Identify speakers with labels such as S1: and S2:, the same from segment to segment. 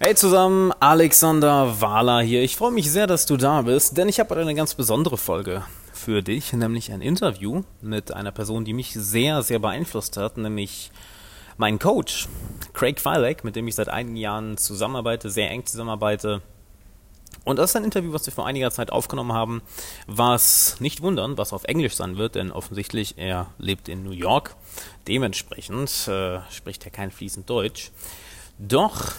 S1: Hey zusammen, Alexander Wahler hier. Ich freue mich sehr, dass du da bist, denn ich habe heute eine ganz besondere Folge für dich, nämlich ein Interview mit einer Person, die mich sehr, sehr beeinflusst hat, nämlich mein Coach, Craig Filek, mit dem ich seit einigen Jahren zusammenarbeite, sehr eng zusammenarbeite. Und das ist ein Interview, was wir vor einiger Zeit aufgenommen haben, was nicht wundern, was auf Englisch sein wird, denn offensichtlich er lebt in New York. Dementsprechend äh, spricht er kein fließend Deutsch. Doch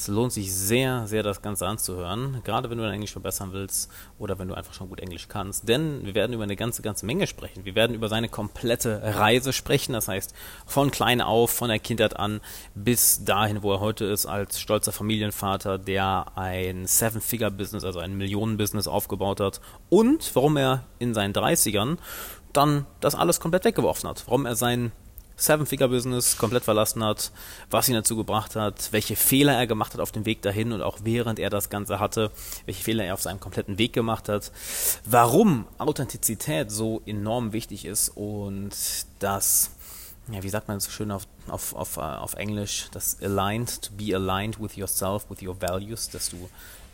S1: es lohnt sich sehr, sehr, das Ganze anzuhören, gerade wenn du dein Englisch verbessern willst oder wenn du einfach schon gut Englisch kannst. Denn wir werden über eine ganze, ganze Menge sprechen. Wir werden über seine komplette Reise sprechen, das heißt von klein auf, von der Kindheit an bis dahin, wo er heute ist, als stolzer Familienvater, der ein Seven-Figure-Business, also ein Millionen-Business aufgebaut hat und warum er in seinen 30ern dann das alles komplett weggeworfen hat. Warum er sein Seven-Figure-Business komplett verlassen hat, was ihn dazu gebracht hat, welche Fehler er gemacht hat auf dem Weg dahin und auch während er das Ganze hatte, welche Fehler er auf seinem kompletten Weg gemacht hat, warum Authentizität so enorm wichtig ist und das ja, wie sagt man so schön auf, auf, auf, äh, auf Englisch, das aligned, to be aligned with yourself, with your values, dass du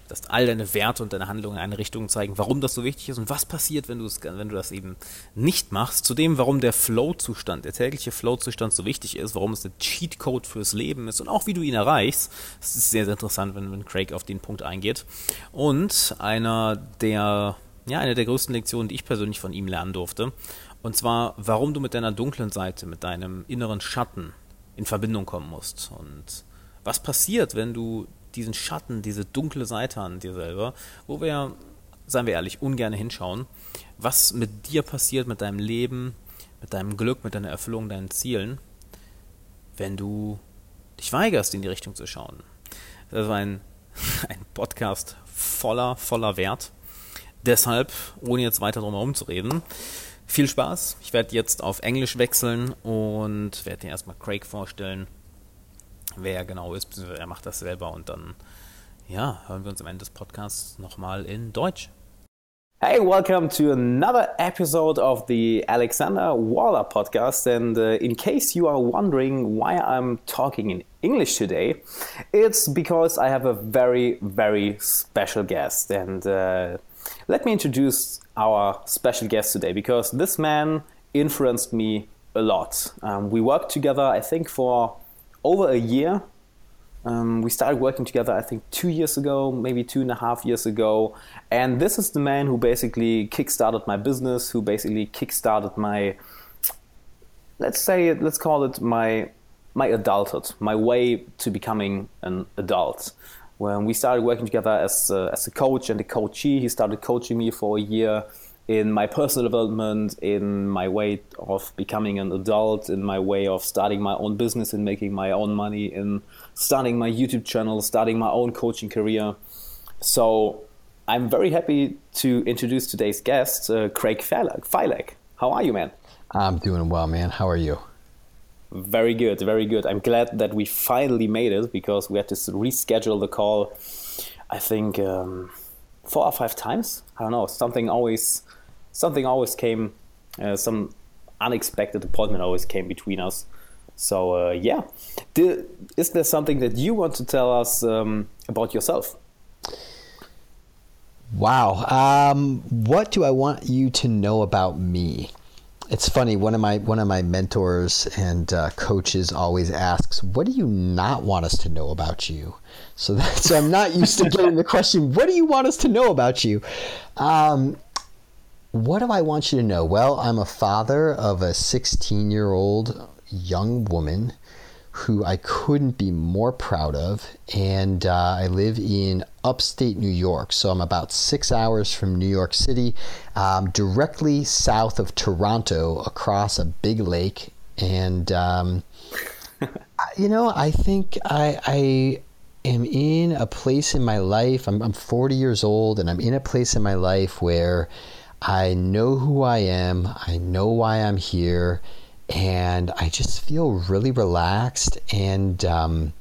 S1: dass all deine Werte und deine Handlungen in eine Richtung zeigen, warum das so wichtig ist und was passiert, wenn wenn du das eben nicht machst. Zudem, warum der Flow-Zustand, der tägliche Flow-Zustand so wichtig ist, warum es der Cheat-Code fürs Leben ist und auch wie du ihn erreichst. Das ist sehr, sehr interessant, wenn, wenn Craig auf den Punkt eingeht. Und einer der, ja, eine der größten Lektionen, die ich persönlich von ihm lernen durfte. Und zwar, warum du mit deiner dunklen Seite, mit deinem inneren Schatten in Verbindung kommen musst. Und was passiert, wenn du diesen Schatten, diese dunkle Seite an dir selber, wo wir, seien wir ehrlich, ungern hinschauen, was mit dir passiert, mit deinem Leben, mit deinem Glück, mit deiner Erfüllung, deinen Zielen, wenn du dich weigerst, in die Richtung zu schauen. Das war ein, ein Podcast voller, voller Wert. Deshalb, ohne jetzt weiter drum herum zu reden, viel Spaß. Ich werde jetzt auf Englisch wechseln und werde dir erstmal Craig vorstellen wer er genau ist, beziehungsweise er macht das selber und dann, ja, hören wir uns am Ende des Podcasts nochmal in Deutsch.
S2: Hey, welcome to another episode of the Alexander Waller podcast. And uh, in case you are wondering why I'm talking in English today, it's because I have a very, very special guest. And uh, let me introduce our special guest today because this man influenced me a lot. Um, we worked together, I think, for over a year. Um, we started working together, I think, two years ago, maybe two and a half years ago. And this is the man who basically kickstarted my business, who basically kickstarted my, let's say, it, let's call it my my adulthood, my way to becoming an adult. When we started working together as a, as a coach and a coachee, he started coaching me for a year in my personal development, in my way of becoming an adult, in my way of starting my own business and making my own money, in starting my YouTube channel, starting my own coaching career. So I'm very happy to introduce today's guest, uh, Craig Filek. How are you, man?
S3: I'm doing well, man. How are you?
S2: Very good, very good. I'm glad that we finally made it because we had to reschedule the call. I think um, four or five times. I don't know. Something always something always came, uh, some unexpected appointment always came between us. So uh, yeah, is there something that you want to tell us um, about yourself?
S3: Wow. Um, what do I want you to know about me? It's funny. One of my one of my mentors and uh, coaches always asks, "What do you not want us to know about you?" So, that, so I'm not used to getting the question, "What do you want us to know about you?" Um, what do I want you to know? Well, I'm a father of a 16 year old young woman who I couldn't be more proud of. And uh, I live in upstate New York. So I'm about six hours from New York City, um, directly south of Toronto, across a big lake. And, um, you know, I think I, I am in a place in my life. I'm, I'm 40 years old, and I'm in a place in my life where I know who I am, I know why I'm here, and I just feel really relaxed and um,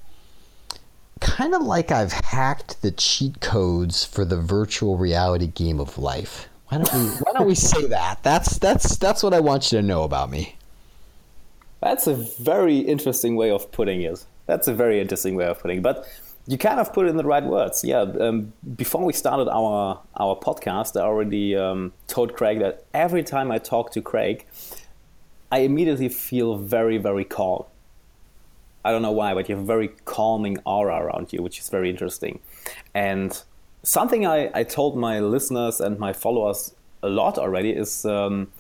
S3: kind of like I've hacked the cheat codes for the virtual reality game of life. Why don't we why don't we say that? That's that's that's what I want you to know about me.
S2: That's a very interesting way of putting it. That's a very interesting way of putting it. But
S1: You kind of put it in the right words. Yeah. Um, before we started our our podcast, I already um, told Craig that every time I talk to Craig, I immediately feel very, very calm. I don't know why, but you have a very calming aura around you, which is very interesting. And something I, I told my listeners and my followers a lot already is um,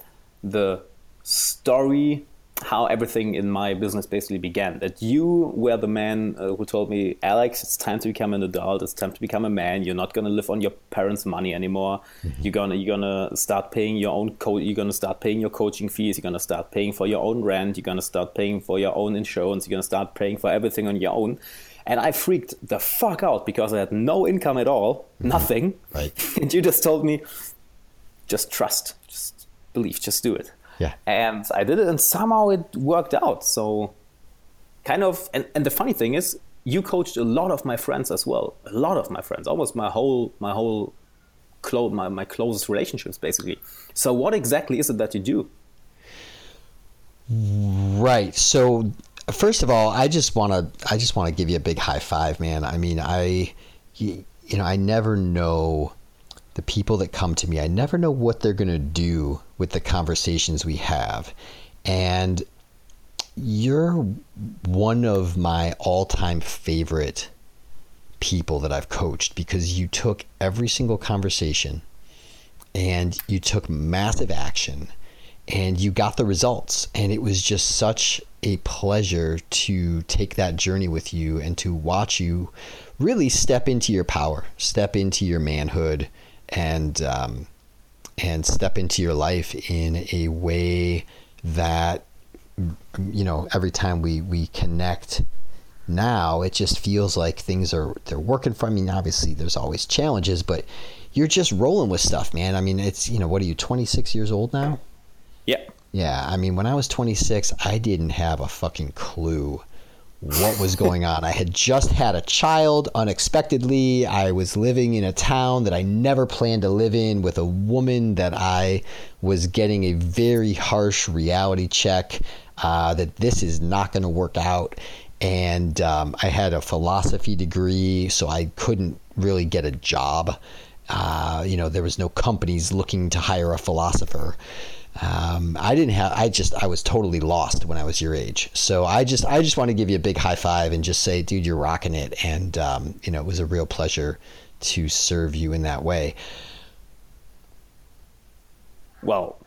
S1: the story how everything in my business basically began. That you were the man uh, who told me, Alex, it's time to become an adult. It's time to become a man. You're not gonna live on your parents' money anymore. Mm-hmm. You're gonna you're gonna start paying your own co- You're gonna start paying your coaching fees. You're gonna start paying for your own rent. You're gonna start paying for your own insurance. You're gonna start paying for everything on your own. And I freaked the fuck out because I had no income at all, mm-hmm. nothing.
S3: Right.
S1: and you just told me, just trust, just believe, just do it.
S3: Yeah.
S1: And I did it and somehow it worked out. So kind of and, and the funny thing is you coached a lot of my friends as well. A lot of my friends, almost my whole my whole clo- my, my closest relationships basically. So what exactly is it that you do?
S3: Right. So first of all, I just want to I just want to give you a big high five, man. I mean, I you, you know, I never know the people that come to me, I never know what they're going to do with the conversations we have. And you're one of my all time favorite people that I've coached because you took every single conversation and you took massive action and you got the results. And it was just such a pleasure to take that journey with you and to watch you really step into your power, step into your manhood and um, and step into your life in a way that you know every time we we connect now it just feels like things are they're working for me obviously there's always challenges but you're just rolling with stuff man. I mean it's you know what are you 26 years old now?
S1: Yeah.
S3: Yeah i mean when i was 26 i didn't have a fucking clue what was going on. I had just had a child unexpectedly. I was living in a town that I never planned to live in with a woman that I was getting a very harsh reality check uh, that this is not going to work out. And um, I had a philosophy degree, so I couldn't really get a job. Uh, you know, there was no companies looking to hire a philosopher. Um, I didn't have. I just. I was totally lost when I was your age. So I just. I just want to give you a big high five and just say, dude, you're rocking it. And um, you know, it was a real pleasure to serve you in that way.
S1: Well,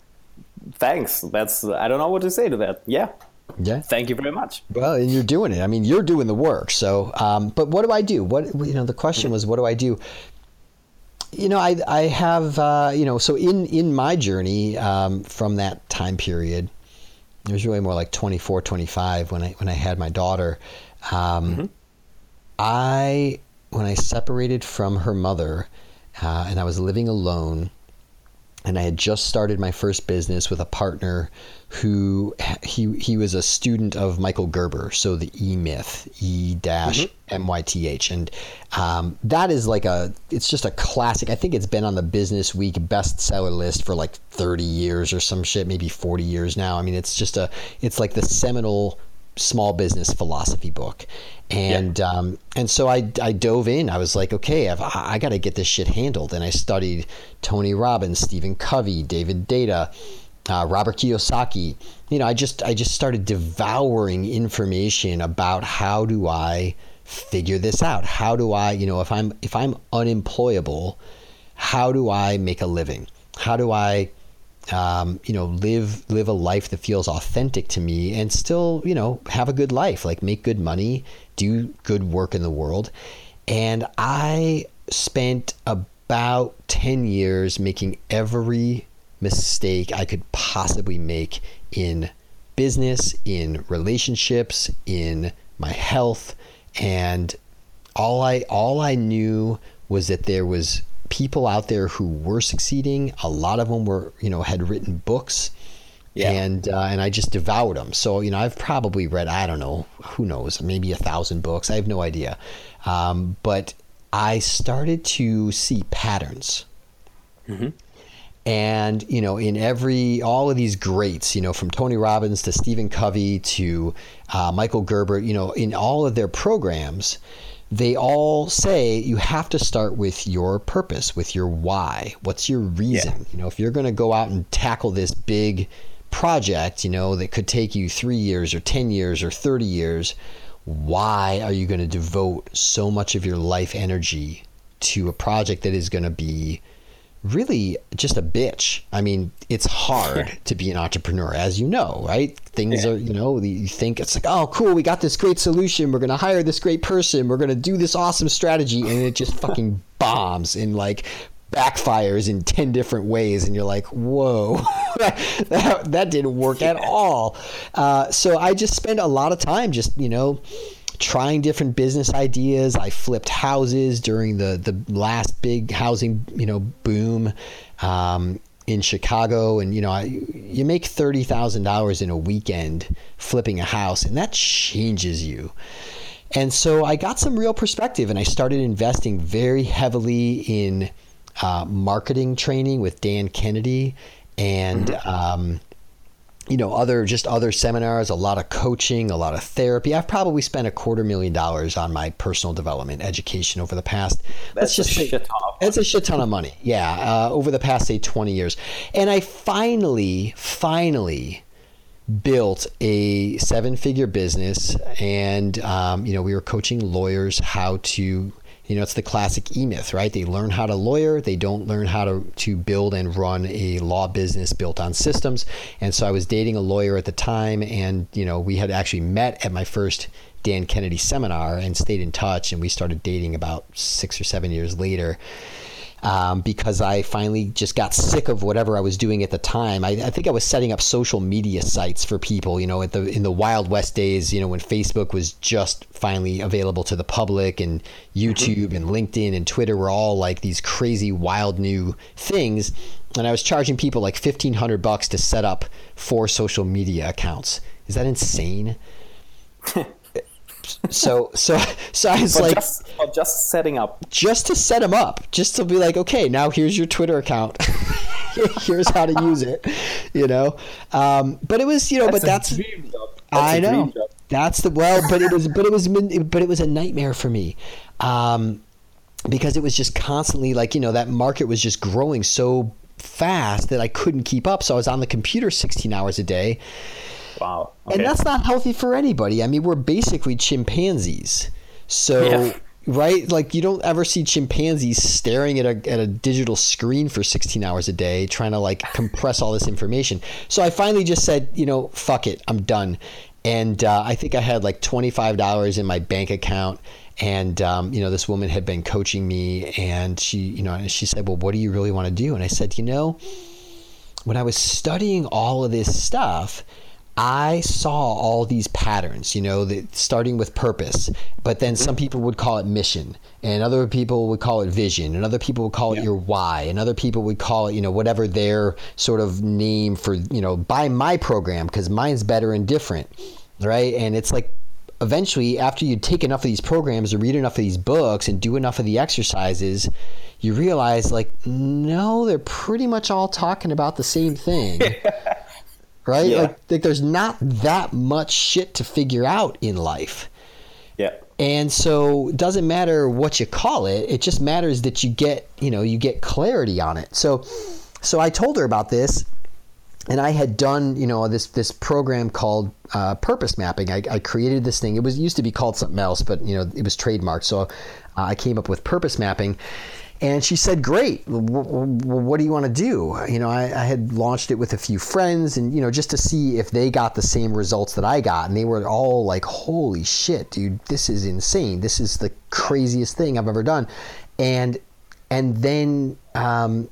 S1: thanks. That's. I don't know what to say to that. Yeah.
S3: Yeah.
S1: Thank you very much.
S3: Well, and you're doing it. I mean, you're doing the work. So, um, but what do I do? What you know, the question was, what do I do? You know, I I have uh, you know, so in in my journey um, from that time period, it was really more like 24, 25 when I when I had my daughter. Um, mm-hmm. I when I separated from her mother, uh, and I was living alone, and I had just started my first business with a partner who he he was a student of Michael Gerber, so the E Myth, E dash M Y T H, and um, that is like a it's just a classic. I think it's been on the Business Week bestseller list for like 30 years or some shit, maybe 40 years now. I mean, it's just a it's like the seminal small business philosophy book. And yeah. um, and so I, I dove in. I was like, okay, I've, I got to get this shit handled. And I studied Tony Robbins, Stephen Covey, David Deida, uh, Robert Kiyosaki. You know, I just I just started devouring information about how do I figure this out? How do I, you know, if I'm if I'm unemployable, how do I make a living? How do I um, you know, live live a life that feels authentic to me and still, you know, have a good life, like make good money, do good work in the world. And I spent about 10 years making every mistake I could possibly make in business, in relationships, in my health, and all I all I knew was that there was people out there who were succeeding. A lot of them were, you know, had written books. Yeah. And uh, and I just devoured them. So you know, I've probably read I don't know who knows maybe a thousand books. I have no idea, um, but I started to see patterns. Mm-hmm. And you know, in every all of these greats, you know, from Tony Robbins to Stephen Covey to uh, Michael Gerber, you know, in all of their programs, they all say you have to start with your purpose, with your why. What's your reason? Yeah. You know, if you're going to go out and tackle this big project, you know, that could take you three years or 10 years or 30 years, why are you going to devote so much of your life energy to a project that is going to be really just a bitch. I mean, it's hard to be an entrepreneur, as you know, right? Things yeah. are, you know, you think it's like, oh, cool, we got this great solution. We're going to hire this great person. We're going to do this awesome strategy. And it just fucking bombs and like backfires in 10 different ways. And you're like, whoa, that, that didn't work yeah. at all. Uh, so I just spend a lot of time just, you know, trying different business ideas. I flipped houses during the the last big housing you know boom um, in Chicago, and you know I, you make thirty thousand dollars in a weekend flipping a house, and that changes you. And so I got some real perspective, and I started investing very heavily in uh, marketing training with Dan Kennedy and. Mm-hmm. Um, you know, other just other seminars, a lot of coaching, a lot of therapy. I've probably spent a quarter million dollars on my personal development education over the past.
S1: That's just a shit ton.
S3: It's a shit ton of money. Yeah, uh, over the past say twenty years, and I finally, finally built a seven-figure business, and um, you know, we were coaching lawyers how to you know, it's the classic E myth, right? They learn how to lawyer, they don't learn how to, to build and run a law business built on systems. And so I was dating a lawyer at the time, and, you know, we had actually met at my first Dan Kennedy seminar and stayed in touch, and we started dating about six or seven years later um, because I finally just got sick of whatever I was doing at the time. I, I, think I was setting up social media sites for people, you know, at the in the Wild West days, you know, when Facebook was just finally available to the public, and YouTube and LinkedIn and Twitter were all like these crazy, wild new things. And I was charging people like fifteen hundred bucks to set up four social media accounts. Is that insane? so so so I was
S1: but
S3: like,
S1: just, just setting up,
S3: just to set him up, just to be like, okay, now here's your Twitter account. here's how to use it, you know. Um, but it was, you know, that's but that's, that's I know that's the well, but it was, but it was, but it was a nightmare for me. Um, because it was just constantly like you know that market was just growing so fast that I couldn't keep up. So I was on the computer 16 hours a day
S1: Wow.
S3: Okay. And that's not healthy for anybody. I mean, we're basically chimpanzees. So, yeah. right? Like, you don't ever see chimpanzees staring at a, at a digital screen for 16 hours a day trying to like compress all this information. So I finally just said, you know, fuck it, I'm done. And uh, I think I had like $25 in my bank account and um, you know this woman had been coaching me and she you know she said well what do you really want to do and i said you know when i was studying all of this stuff I saw all these patterns, you know, that starting with purpose, but then some mm-hmm. people would call it mission, and other people would call it vision, and other people would call it your why, and other people would call it, you know, whatever their sort of name for, you know, buy my program because mine's better and different, right? And it's like eventually, after you take enough of these programs or read enough of these books and do enough of the exercises, you realize, like, no, they're pretty much all talking about the same thing. right? Yeah. Like, like there's not that much shit to figure out in life.
S1: Yeah.
S3: And so it doesn't matter what you call it, it just matters that you get, you know, you get clarity on it. So so I told her about this and I had done, you know, this this program called uh, purpose mapping. I, I, created this thing. It was used to be called something else, but you know, it was trademarked. So uh, I came up with purpose mapping, and she said, "Great. what do you want to do?" You know, I, I, had launched it with a few friends, and you know, just to see if they got the same results that I got, and they were all like, "Holy shit, dude! This is insane. This is the craziest thing I've ever done." And and then um,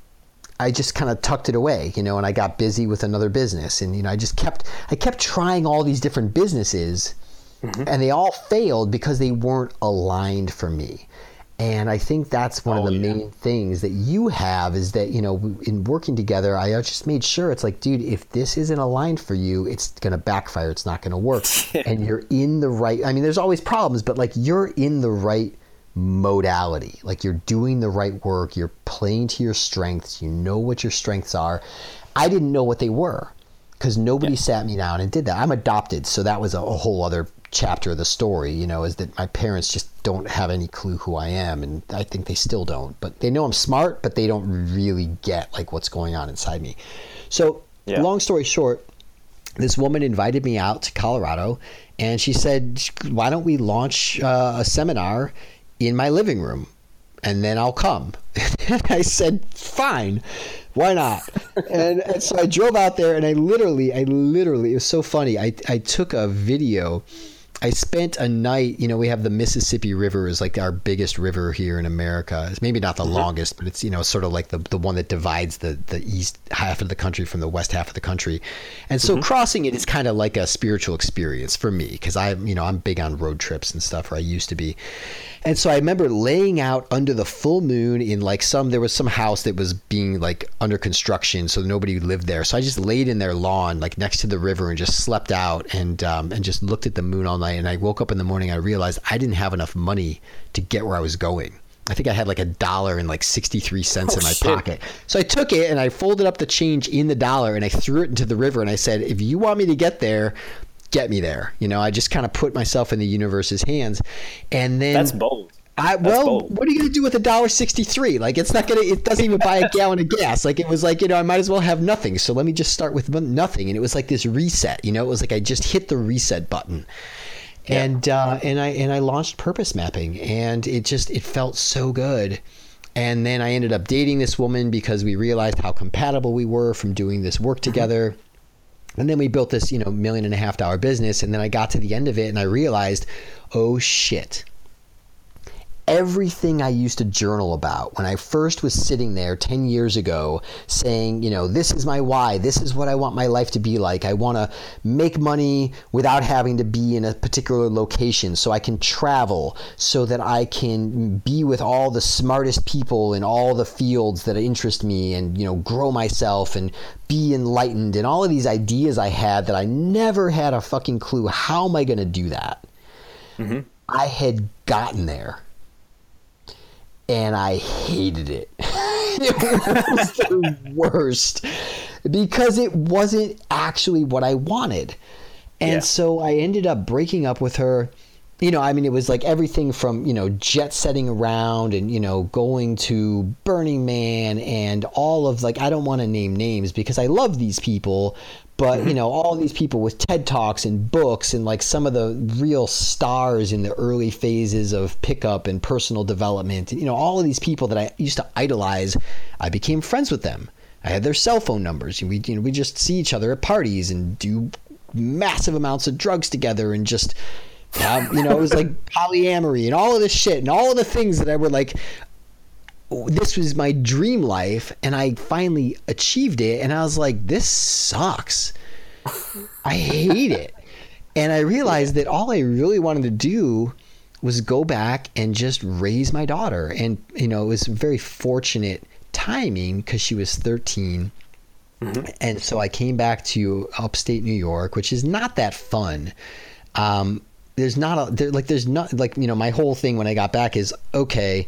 S3: I just kind of tucked it away, you know, and I got busy with another business, and you know, I just kept I kept trying all these different businesses, mm-hmm. and they all failed because they weren't aligned for me. And I think that's one oh, of the yeah. main things that you have is that, you know, in working together, I just made sure it's like, dude, if this isn't aligned for you, it's going to backfire. It's not going to work. and you're in the right, I mean, there's always problems, but like you're in the right modality. Like you're doing the right work. You're playing to your strengths. You know what your strengths are. I didn't know what they were because nobody yeah. sat me down and did that. I'm adopted. So that was a, a whole other chapter of the story, you know, is that my parents just don't have any clue who I am, and I think they still don't. But they know I'm smart, but they don't really get like what's going on inside me. So,
S1: Yeah.
S3: long story short, this woman invited me out to Colorado, and she said, "Why don't we launch uh, a seminar in my living room, and then I'll come." and I said, "Fine, why not?" and, and so I drove out there, and I literally, I literally, it was so funny. I I took a video. I spent a night, you know, we have the Mississippi River is like our biggest river here in America. It's maybe not the longest, but it's, you know, sort of like the, the one that divides the, the east half of the country from the west half of the country. And so crossing it is kind of like a spiritual experience for me because I, you know, I'm big on road trips and stuff, or I used to be. And so I remember laying out under the full moon in like some, there was some house that was being like under construction, so nobody lived there. So I just laid in their lawn, like next to the river, and just slept out and um, and just looked at the moon all night. And I woke up in the morning, I realized I didn't have enough money to get where I was going. I think I had like a dollar and like 63 cents
S1: Oh,
S3: in my
S1: shit.
S3: pocket. So I took it and I folded up the change in the dollar and I threw it into the river and I said, if you want me to get there, get me there. You know, I just kind of put myself in the universe's hands. And then
S1: That's bold.
S3: I well,
S1: bold.
S3: what are you gonna do with a dollar sixty three? Like it's not gonna, it doesn't even buy a gallon of gas. Like it was like you know, I might as well have nothing. So let me just start with nothing. And it was like this reset. You know, it was like I just hit the reset button, and uh, and I and I launched purpose mapping, and it just it felt so good. And then I ended up dating this woman because we realized how compatible we were from doing this work together. And then we built this, you know, million and a half dollar business. And then I got to the end of it and I realized, oh shit. Everything I used to journal about when I first was sitting there 10 years ago saying, you know, this is my why, this is what I want my life to be like. I want to make money without having to be in a particular location so I can travel, so that I can be with all the smartest people in all the fields that interest me and, you know, grow myself and be enlightened and all of these ideas I had that I never had a fucking clue how am I going to do that. Mm-hmm. I had gotten there and I hated it. it was the worst because it wasn't actually what I wanted. And
S1: Yeah.
S3: so I ended up breaking up with her. You know, I mean, it was like everything from, you know, jet setting around and, you know, going to Burning Man and all of like, I don't want to name names because I love these people, but, you mm-hmm. know, all these people with TED Talks and books and like some of the real stars in the early phases of pickup and personal development, you know, all of these people that I used to idolize, I became friends with them. I had their cell phone numbers. We, you know, we just see each other at parties and do massive amounts of drugs together and just have, you know, it was like polyamory and all of this shit and all of the things that I were like, this was my dream life and I finally achieved it and I was like this sucks. I hate it. And I realized that all I really wanted to do was go back and just raise my daughter and you know it was very fortunate timing cuz she was 13 and so I came back to upstate New York, which is not that fun. Um, there's not a there, like there's not like you know my whole thing when I got back is okay,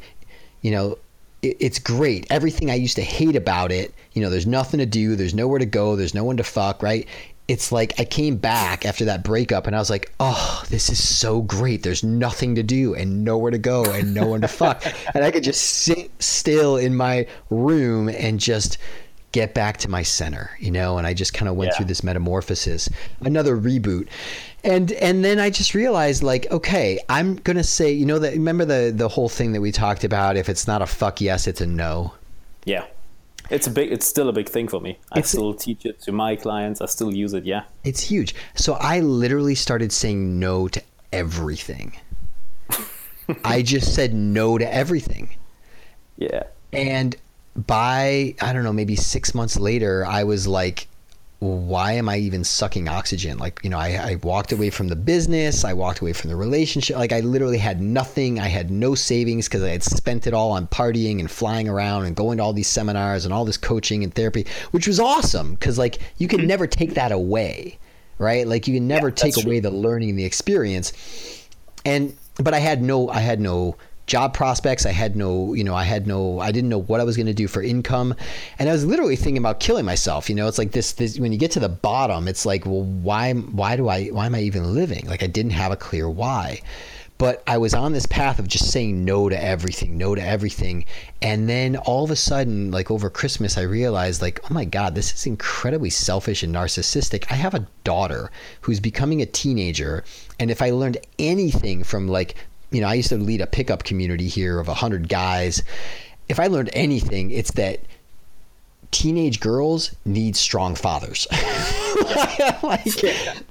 S3: you know, it's great. Everything I used to hate about it, you know, there's nothing to do, there's nowhere to go, there's no one to fuck, right? It's like I came back after that breakup and I was like, oh, this is so great. There's nothing to do and nowhere to go and no one to fuck. And I could just sit still in my room and just get back to my center, you know, and I just kind of went
S1: Yeah.
S3: through this metamorphosis, another reboot. And and then I just realized like, okay, I'm going to say, you know that remember the the whole thing that we talked about if it's not a fuck yes, it's a no.
S1: Yeah. It's a big. It's still a big thing for me. I
S3: It's-
S1: still teach it to my clients. I still use it. Yeah.
S3: It's huge. So I literally started saying no to everything. I just said no to everything.
S1: Yeah.
S3: And by, I don't know, maybe six months later, I was like, why am I even sucking oxygen? Like, you know, I, I walked away from the business. I walked away from the relationship. Like, I literally had nothing. I had no savings because I had spent it all on partying and flying around and going to all these seminars and all this coaching and therapy, which was awesome because, like, you can mm-hmm. never take that away, right? Like, you can never take
S1: that's
S3: away the learning and the experience. And, but I had no, I had no job prospects. I had no, you know, I had no, I didn't know what I was going to do for income, and I was literally thinking about killing myself. You know, it's like this, this. When you get to the bottom, it's like, well, why, why do I, why am I even living? Like I didn't have a clear why. But I was on this path of just saying no to everything, no to everything. And then all of a sudden, like over Christmas, I realized, like, oh my God, this is incredibly selfish and narcissistic. I have a daughter who's becoming a teenager. And if I learned anything from, like, you know, I used to lead a pickup community here of 100 guys. If I learned anything, it's that teenage girls need strong fathers. like,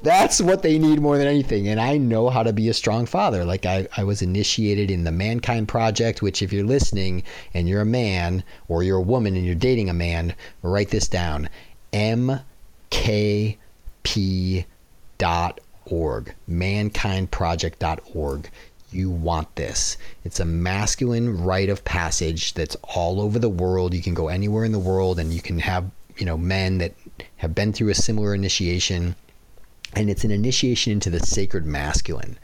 S3: that's what they need more than anything. And I know how to be a strong father. Like I, I was initiated in the Mankind Project, which if you're listening and you're a man or you're a woman and you're dating a man, write this down. MKP dot MKP.org. Mankindproject.org you want this. It's a masculine rite of passage that's all over the world. You can go anywhere in the world and you can have, you know, men that have been through a similar initiation. And it's an initiation into the sacred masculine.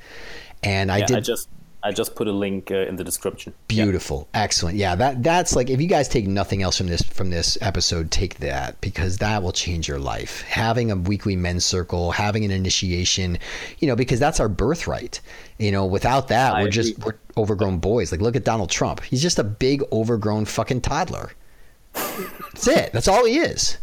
S3: And I
S1: yeah,
S3: did
S1: I just I just put a link uh, in the description.
S3: Beautiful, yeah. excellent. Yeah, that that's like if you guys take nothing else from this from this episode, take that because that will change your life. Having a weekly men's circle, having an initiation, you know, because that's our birthright. You know, without that, I we're agree. just we're overgrown boys. Like look at Donald Trump. He's just a big overgrown fucking toddler. that's it. That's all he is.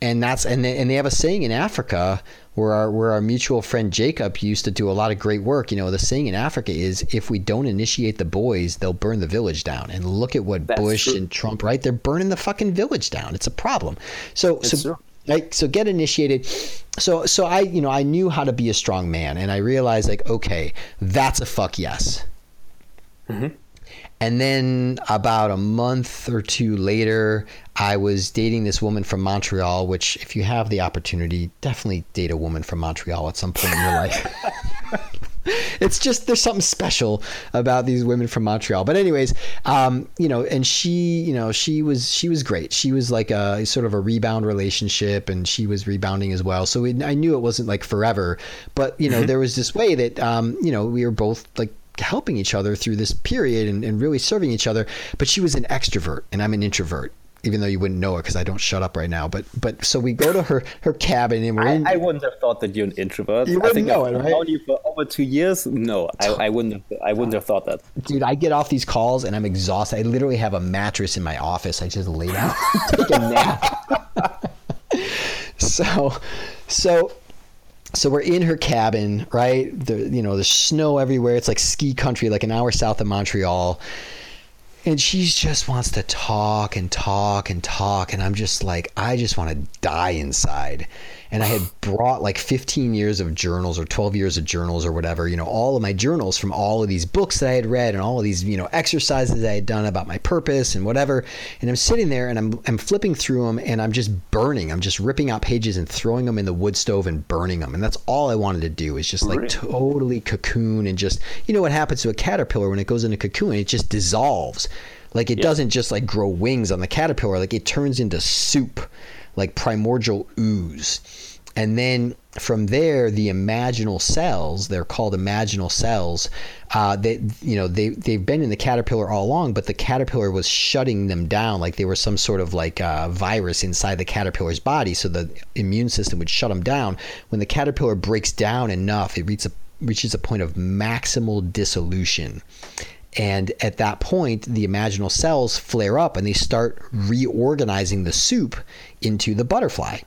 S3: And that's and they, and they have a saying in Africa where our where our mutual friend Jacob used to do a lot of great work. You know, the saying in Africa is if we don't initiate the boys, they'll burn the village down. And look at what That's Bush true. and Trump, right? They're burning the fucking village down. It's a problem. So it's so true. Right, so get initiated. So so I you know I knew how to be a strong man, and I realized like okay, that's a fuck yes. Mm-hmm. And then about a month or two later, I was dating this woman from Montreal, which, if you have the opportunity, definitely date a woman from Montreal at some point in your life. it's just there's something special about these women from Montreal. But anyways, um, you know, and she, you know, she was she was great. She was like a sort of a rebound relationship, and she was rebounding as well. So it, I knew it wasn't like forever, but you know, mm-hmm. there was this way that um, you know we were both like helping each other through this period and, and really serving each other. But she was an extrovert, and I'm an introvert even though you wouldn't know it because I don't shut up right now. But but so we go to her her cabin and we're
S1: I,
S3: in.
S1: I wouldn't have thought that you're an introvert.
S3: You wouldn't know
S1: I've
S3: it, right?
S1: known you for over two years. No, I, I wouldn't have. I wouldn't have thought that.
S3: Dude, I get off these calls and I'm exhausted. I literally have a mattress in my office. I just lay down, take a nap. so, so so we're in her cabin, right? The you know, there's snow everywhere. It's like ski country, like an hour south of Montreal and she just wants to talk and talk and talk and i'm just like i just want to die inside and i had brought like 15 years of journals or 12 years of journals or whatever you know all of my journals from all of these books that i had read and all of these you know exercises i had done about my purpose and whatever. And i'm sitting there and i'm, I'm flipping through them and i'm just burning. I'm just ripping out pages and throwing them in the wood stove and burning them and that's all i wanted to do is just like right. totally cocoon and just you know what happens to a caterpillar when it goes into cocoon? It just dissolves. Like it doesn't just like grow wings on the caterpillar, like it turns into soup, like primordial ooze. And then from there, the imaginal cells, they're called imaginal cells, uh, they, you know, they, they've been in the caterpillar all along, but the caterpillar was shutting them down like they were some sort of like uh, virus inside the caterpillar's body. So the immune system would shut them down. When the caterpillar breaks down enough, it reaches a, reaches a point of maximal dissolution. And at that point, the imaginal cells flare up and they start reorganizing the soup into the butterfly.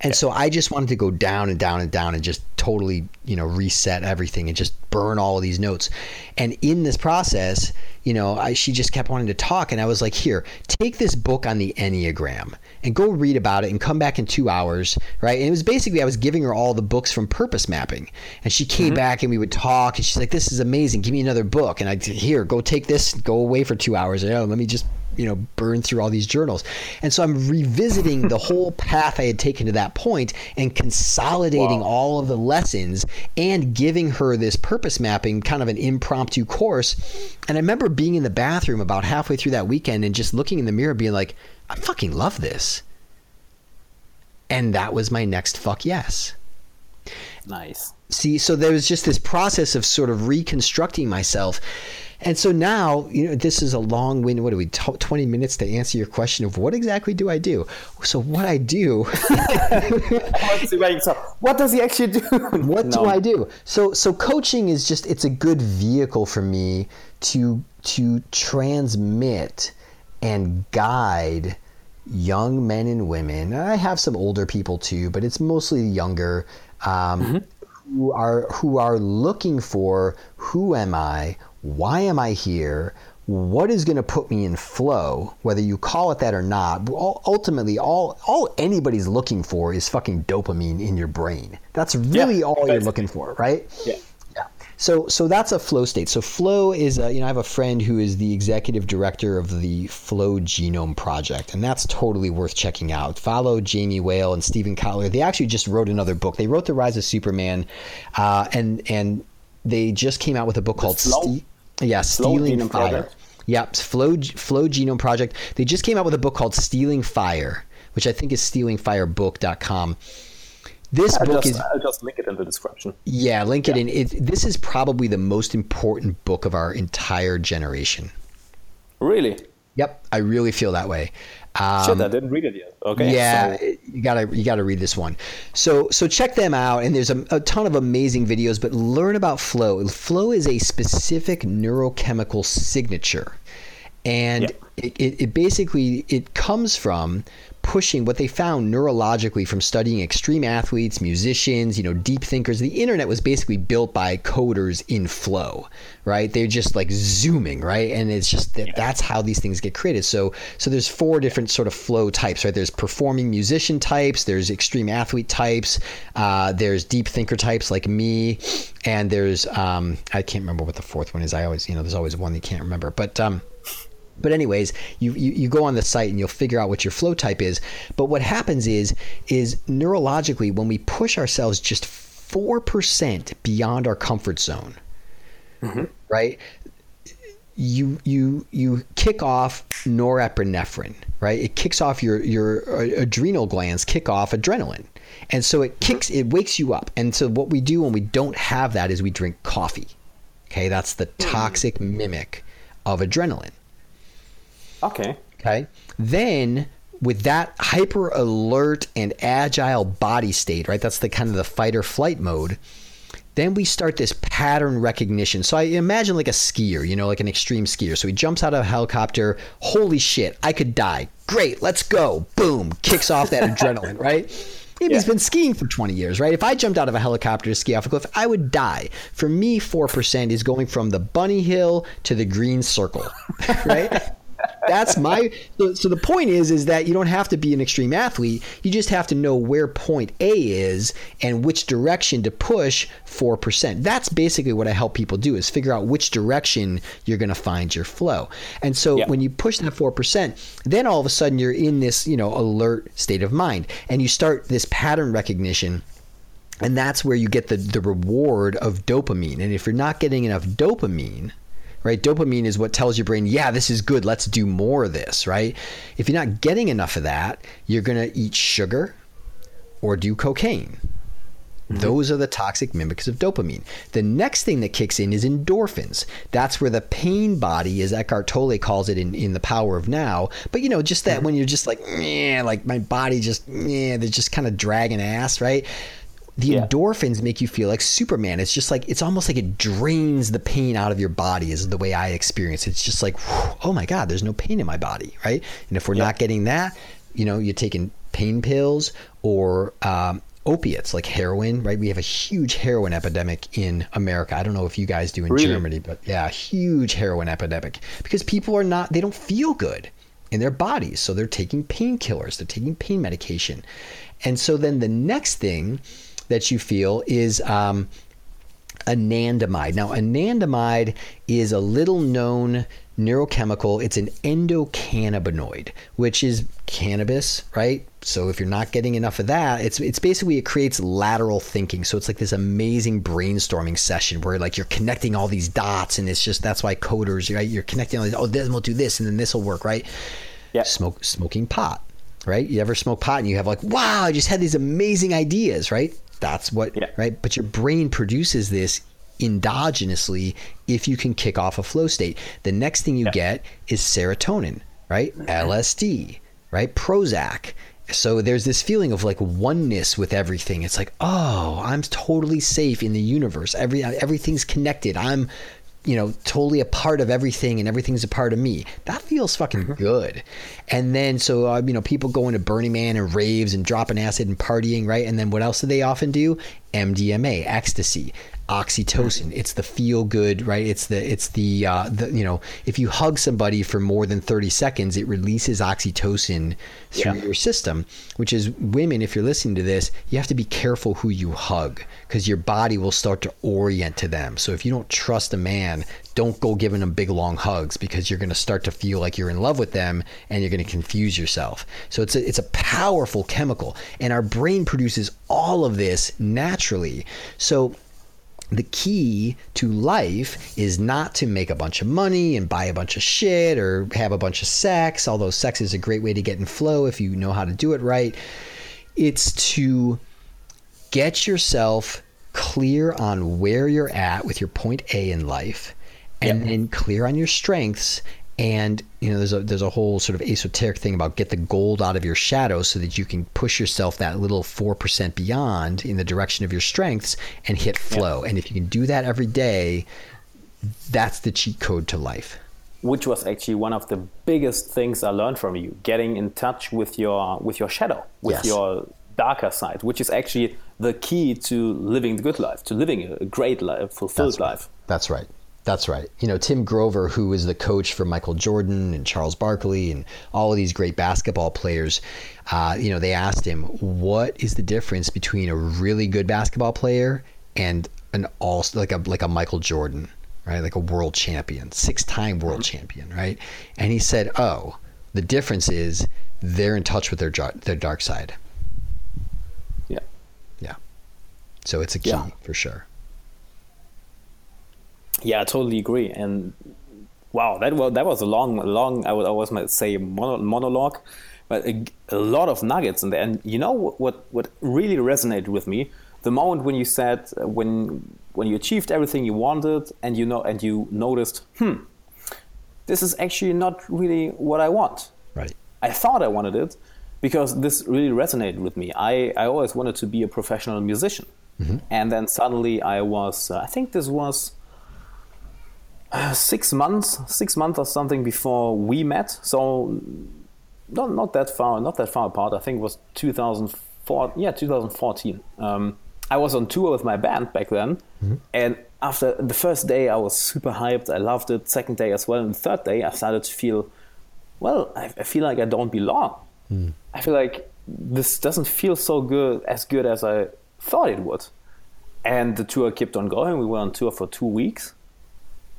S3: And so I just wanted to go down and down and down and just totally, you know, reset everything and just burn all of these notes. And in this process, you know, I, she just kept wanting to talk. And I was like, here, take this book on the Enneagram and go read about it and come back in two hours, right? And it was basically I was giving her all the books from purpose mapping, and she came mm-hmm. back and we would talk, and she's like, "This is amazing. Give me another book." And I here, go take this, go away for two hours. And, oh, let me just you know burn through all these journals and so i'm revisiting the whole path i had taken to that point and consolidating wow. all of the lessons and giving her this purpose mapping kind of an impromptu course and i remember being in the bathroom about halfway through that weekend and just looking in the mirror being like I fucking love this. And that was my next fuck yes.
S1: Nice.
S3: See, so there was just this process of sort of reconstructing myself. And so now, you know, this is a long wind. What do we, 20 minutes to answer your question of what exactly do I do? So, what I do.
S1: what does he actually do?
S3: what no. do I do? So, so coaching is just, it's a good vehicle for me to, to transmit and guide young men and women. I have some older people too, but it's mostly younger. Um, mm-hmm who are who are looking for who am I? Why am I here? What is going to put me in flow? Whether you call it that or not, ultimately, all all anybody's looking for is fucking dopamine in your brain. That's really yeah, all you're looking for, right?
S1: Yeah.
S3: So, so that's a flow state. So, flow is, a, you know, I have a friend who is the executive director of the Flow Genome Project, and that's totally worth checking out. Follow Jamie Wheal and Steven Kotler. They actually just wrote another book. They wrote The Rise of Superman, uh, and and they just came out with a book the called
S1: Slow, Ste-
S3: yeah, Stealing Fire. Project. Yeah, Flow Flow Genome Project. They just came out with a book called Stealing Fire, which I think is stealingfirebook.com. This
S1: I'll
S3: book
S1: just,
S3: is.
S1: I'll just link it in the description.
S3: Yeah, link it in. It, this is probably the most important book of our entire generation.
S1: Really?
S3: Yep, I really feel that way.
S1: Um, Shit, I didn't read it yet. Okay.
S3: Yeah, so. you gotta you gotta read this one. So so check them out, and there's a, a, ton of amazing videos. But learn about flow. Flow is a specific neurochemical signature, and yeah. it, it, it basically it comes from pushing what they found neurologically from studying extreme athletes, musicians, you know, deep thinkers. The internet was basically built by coders in flow, right? They're just like zooming, right? And it's just that that's how these things get created. So so there's four different sort of flow types, right? There's performing musician types, there's extreme athlete types, uh, there's deep thinker types like me, and there's um, I can't remember what the fourth one is. I always, you know, there's always one you can't remember, but um, but anyways, you, you, you go on the site and you'll figure out what your flow type is. But what happens is is neurologically when we push ourselves just four percent beyond our comfort zone, mm-hmm. right? You you you kick off norepinephrine, right? It kicks off your your adrenal glands, kick off adrenaline, and so it kicks it wakes you up. And so what we do when we don't have that is we drink coffee. Okay, that's the hmm. toxic mimic of adrenaline.
S1: Okay.
S3: Okay. Then with that hyper alert and agile body state, right? That's the kind of the fight or flight mode. Then we start this pattern recognition. So I imagine like a skier, you know, like an extreme skier. So he jumps out of a helicopter. Holy shit, I could die. Great, let's go. Boom, kicks off that adrenaline, right? Maybe yeah. he's been skiing for 20 years, right? If I jumped out of a helicopter to ski off a cliff, I would die. For me, 4% is going from the bunny hill to the green circle, right? That's my so, so, the point is is that you don't have to be an extreme athlete. You just have to know where point a is and which direction to push 4% that's basically what i help people do is figure out which direction you're going to find your flow. And so when you push that 4% then all of a sudden you're in this you know alert state of mind and you start this pattern recognition. And that's where you get the, the reward of dopamine. And if you're not getting enough dopamine right? Dopamine is what tells your brain, yeah, this is good. Let's do more of this, right? If you're not getting enough of that, you're going to eat sugar or do cocaine. Mm-hmm. Those are the toxic mimics of dopamine. The next thing that kicks in is endorphins. That's where the pain body, as Eckhart Tolle calls it in, in The Power of Now. But you know, just that mm-hmm. when you're just like, yeah, like my body just, yeah, they're just kind of dragging ass, right? The yeah. endorphins make you feel like Superman. It's just like it's almost like it drains the pain out of your body. Is the way I experience. It. It's just like, oh my god, there's no pain in my body, right? And if we're yeah. not getting that, you know, you're taking pain pills or um, opiates like heroin, right? We have a huge heroin epidemic in America. I don't know if you guys do in really? Germany, but yeah, huge heroin epidemic because people are not, they don't feel good in their bodies. So they're taking painkillers, they're taking pain medication. And so then the next thing that you feel is um, anandamide. Now, anandamide is a little known neurochemical. It's an endocannabinoid, which is cannabis, right? So if you're not getting enough of that, it's it's basically it creates lateral thinking. So it's like this amazing brainstorming session where like you're connecting all these dots, and it's just that's why coders, right? You're connecting all these. Oh, then we'll do this, and then this will work, right?
S1: Yeah.
S3: Smoke smoking pot, right? You ever smoke pot and you have like, wow, I just had these amazing ideas, right? That's what,
S1: Yeah.
S3: right? But your brain produces this endogenously if you can kick off a flow state. The next thing you
S1: Yeah.
S3: get is serotonin, right? LSD, right? Prozac. So there's this feeling of like oneness with everything. It's like, oh, I'm totally safe in the universe. Every everything's connected. I'm you know, totally a part of everything and everything's a part of me. That feels fucking good. And then, so, uh, you know, people go into Burning Man and raves and dropping acid and partying, right? And then what else do they often do? MDMA, ecstasy, oxytocin. It's the feel good, right? It's the, it's the, uh, the, you know, if you hug somebody for more than 30 seconds, it releases oxytocin through
S1: Yeah.
S3: your system, which is women, if you're listening to this, you have to be careful who you hug because your body will start to orient to them. So if you don't trust a man, don't go giving them big long hugs because you're going to start to feel like you're in love with them and you're going to confuse yourself. So it's a, it's a powerful chemical and our brain produces all of this naturally. So the key to life is not to make a bunch of money and buy a bunch of shit or have a bunch of sex, although sex is a great way to get in flow if you know how to do it right. It's to get yourself clear on where you're at with your point A in life and then clear on your strengths and you know there's a there's a whole sort of esoteric thing about get the gold out of your shadow so that you can push yourself that little 4% beyond in the direction of your strengths and hit flow and if you can do that every day that's the cheat code to life
S1: which was actually one of the biggest things I learned from you, getting in touch with your with your shadow, with
S3: Yes.
S1: your darker side, which is actually the key to living the good life, to living a great life, fulfilled
S3: That's right.
S1: life.
S3: That's right. That's right. You know, Tim Grover, who is the coach for Michael Jordan and Charles Barkley and all of these great basketball players, uh, you know, they asked him, what is the difference between a really good basketball player and an all like a like a Michael Jordan, right? Like a world champion, six-time world champion, right? And he said, "Oh, the difference is they're in touch with their their dark side."
S1: Yeah.
S3: Yeah. So it's a key
S1: Yeah.
S3: for sure.
S1: Yeah, I totally agree. And wow, that was that was a long, long. I would always say mono, monologue, but a, a lot of nuggets in there. And you know what, what? What really resonated with me the moment when you said uh, when when you achieved everything you wanted, and you know, and you noticed, hmm, this is actually not really what I want.
S3: Right.
S1: I thought I wanted it because this really resonated with me. I, I always wanted to be a professional musician. And then suddenly I was, uh, I think this was uh, six months, six months or something before we met. So not, not that far, not that far apart. I think it was 2004, yeah, 2014. Um, I was on tour with my band back then. And after the first day, I was super hyped. I loved it. Second day as well. And third day, I started to feel well, I, I feel like I don't belong. I feel like this doesn't feel so good as good as I thought it would. And the tour kept on going. We were on tour for two weeks,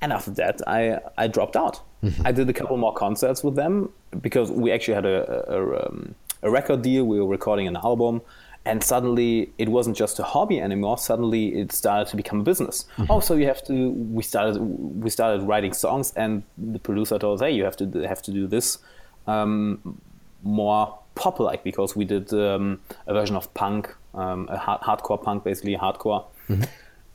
S1: and after that, I I dropped out. I did a couple more concerts with them because we actually had a a, um, a record deal. We were recording an album. And suddenly, it wasn't just a hobby anymore. Suddenly, it started to become a business. Oh, so you have to. We started. We started writing songs, and the producer told us, "Hey, you have to have to do this um, more pop-like because we did um, a version of punk, um, a hard- hardcore punk, basically hardcore.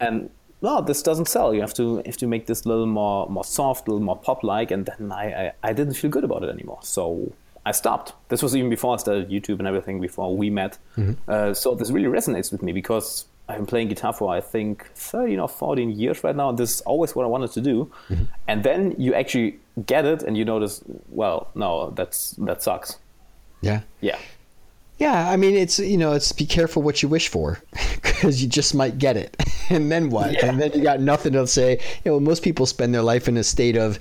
S1: And no, this doesn't sell. You have to have to make this a little more more soft, a little more pop-like. And then I, I I didn't feel good about it anymore. So I stopped. This was even before I started YouTube and everything. Before we met. Uh, so this really resonates with me because. I've been playing guitar for I think 13 or 14 years right now. and This is always what I wanted to do, and then you actually get it, and you notice, well, no, that's that sucks.
S3: Yeah.
S1: Yeah.
S3: Yeah, I mean, it's you know, it's be careful what you wish for, because you just might get it, and then what?
S1: Yeah.
S3: And then you got nothing to say. You know, most people spend their life in a state of,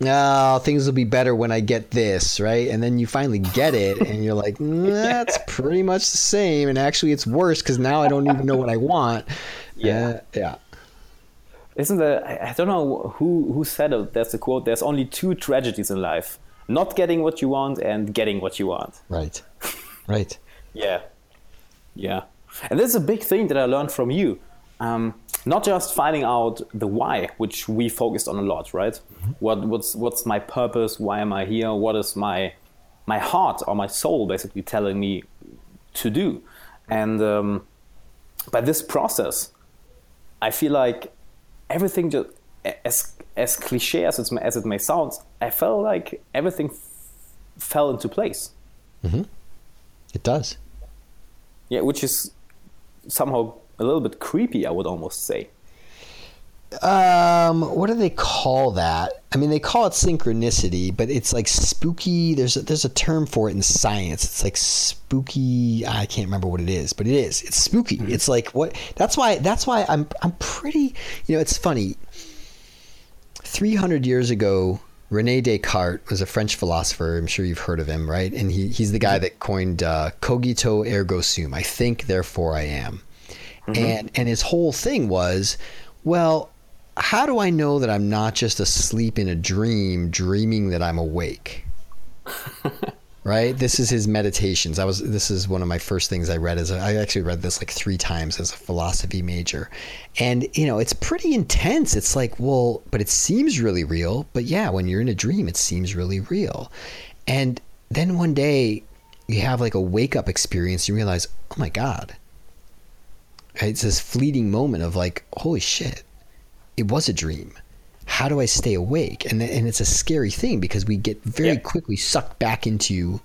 S3: "No, things will be better when I get this," right? And then you finally get it, and you're like, "Mm, "That's pretty much the same." And actually, it's worse because now I don't even know what I want.
S1: Yeah.
S3: Uh, yeah,
S1: Isn't there? I don't know who who said it. There's a quote. There's only two tragedies in life: not getting what you want and getting what you want.
S3: right, right.
S1: Yeah, yeah. And this is a big thing that I learned from you. Um, not just finding out the why, which we focused on a lot, right? What what's what's my purpose? Why am I here? What is my my heart or my soul basically telling me to do? And um, by this process, I feel like everything just as as cliche as, it's, as it may sound, I felt like everything f- fell into place.
S3: Mm-hmm. It does.
S1: Yeah, which is somehow a little bit creepy, I would almost say.
S3: Um, what do they call that? I mean, they call it synchronicity, but it's like spooky. There's a, there's a term for it in science. It's like spooky. I can't remember what it is, but it is. It's spooky. Mm-hmm. It's like what? That's why. That's why I'm I'm pretty. You know, it's funny. Three hundred years ago, Rene Descartes was a French philosopher. I'm sure you've heard of him, right? And he, he's the guy that coined uh, cogito ergo sum. I think, therefore I am. Mm-hmm. And and his whole thing was, well, how do I know that I'm not just asleep in a dream, dreaming that I'm awake? right? This is his meditations. I was. This is one of my first things I read. As a, I actually read this like three times as a philosophy major, and you know it's pretty intense. It's like, well, but it seems really real. But yeah, when you're in a dream, it seems really real. And then one day, you have like a wake up experience. You realize, oh my god. It's this fleeting moment of like, holy shit it was a dream. How do I stay awake? And and it's a scary thing because we get very yeah. quickly sucked back into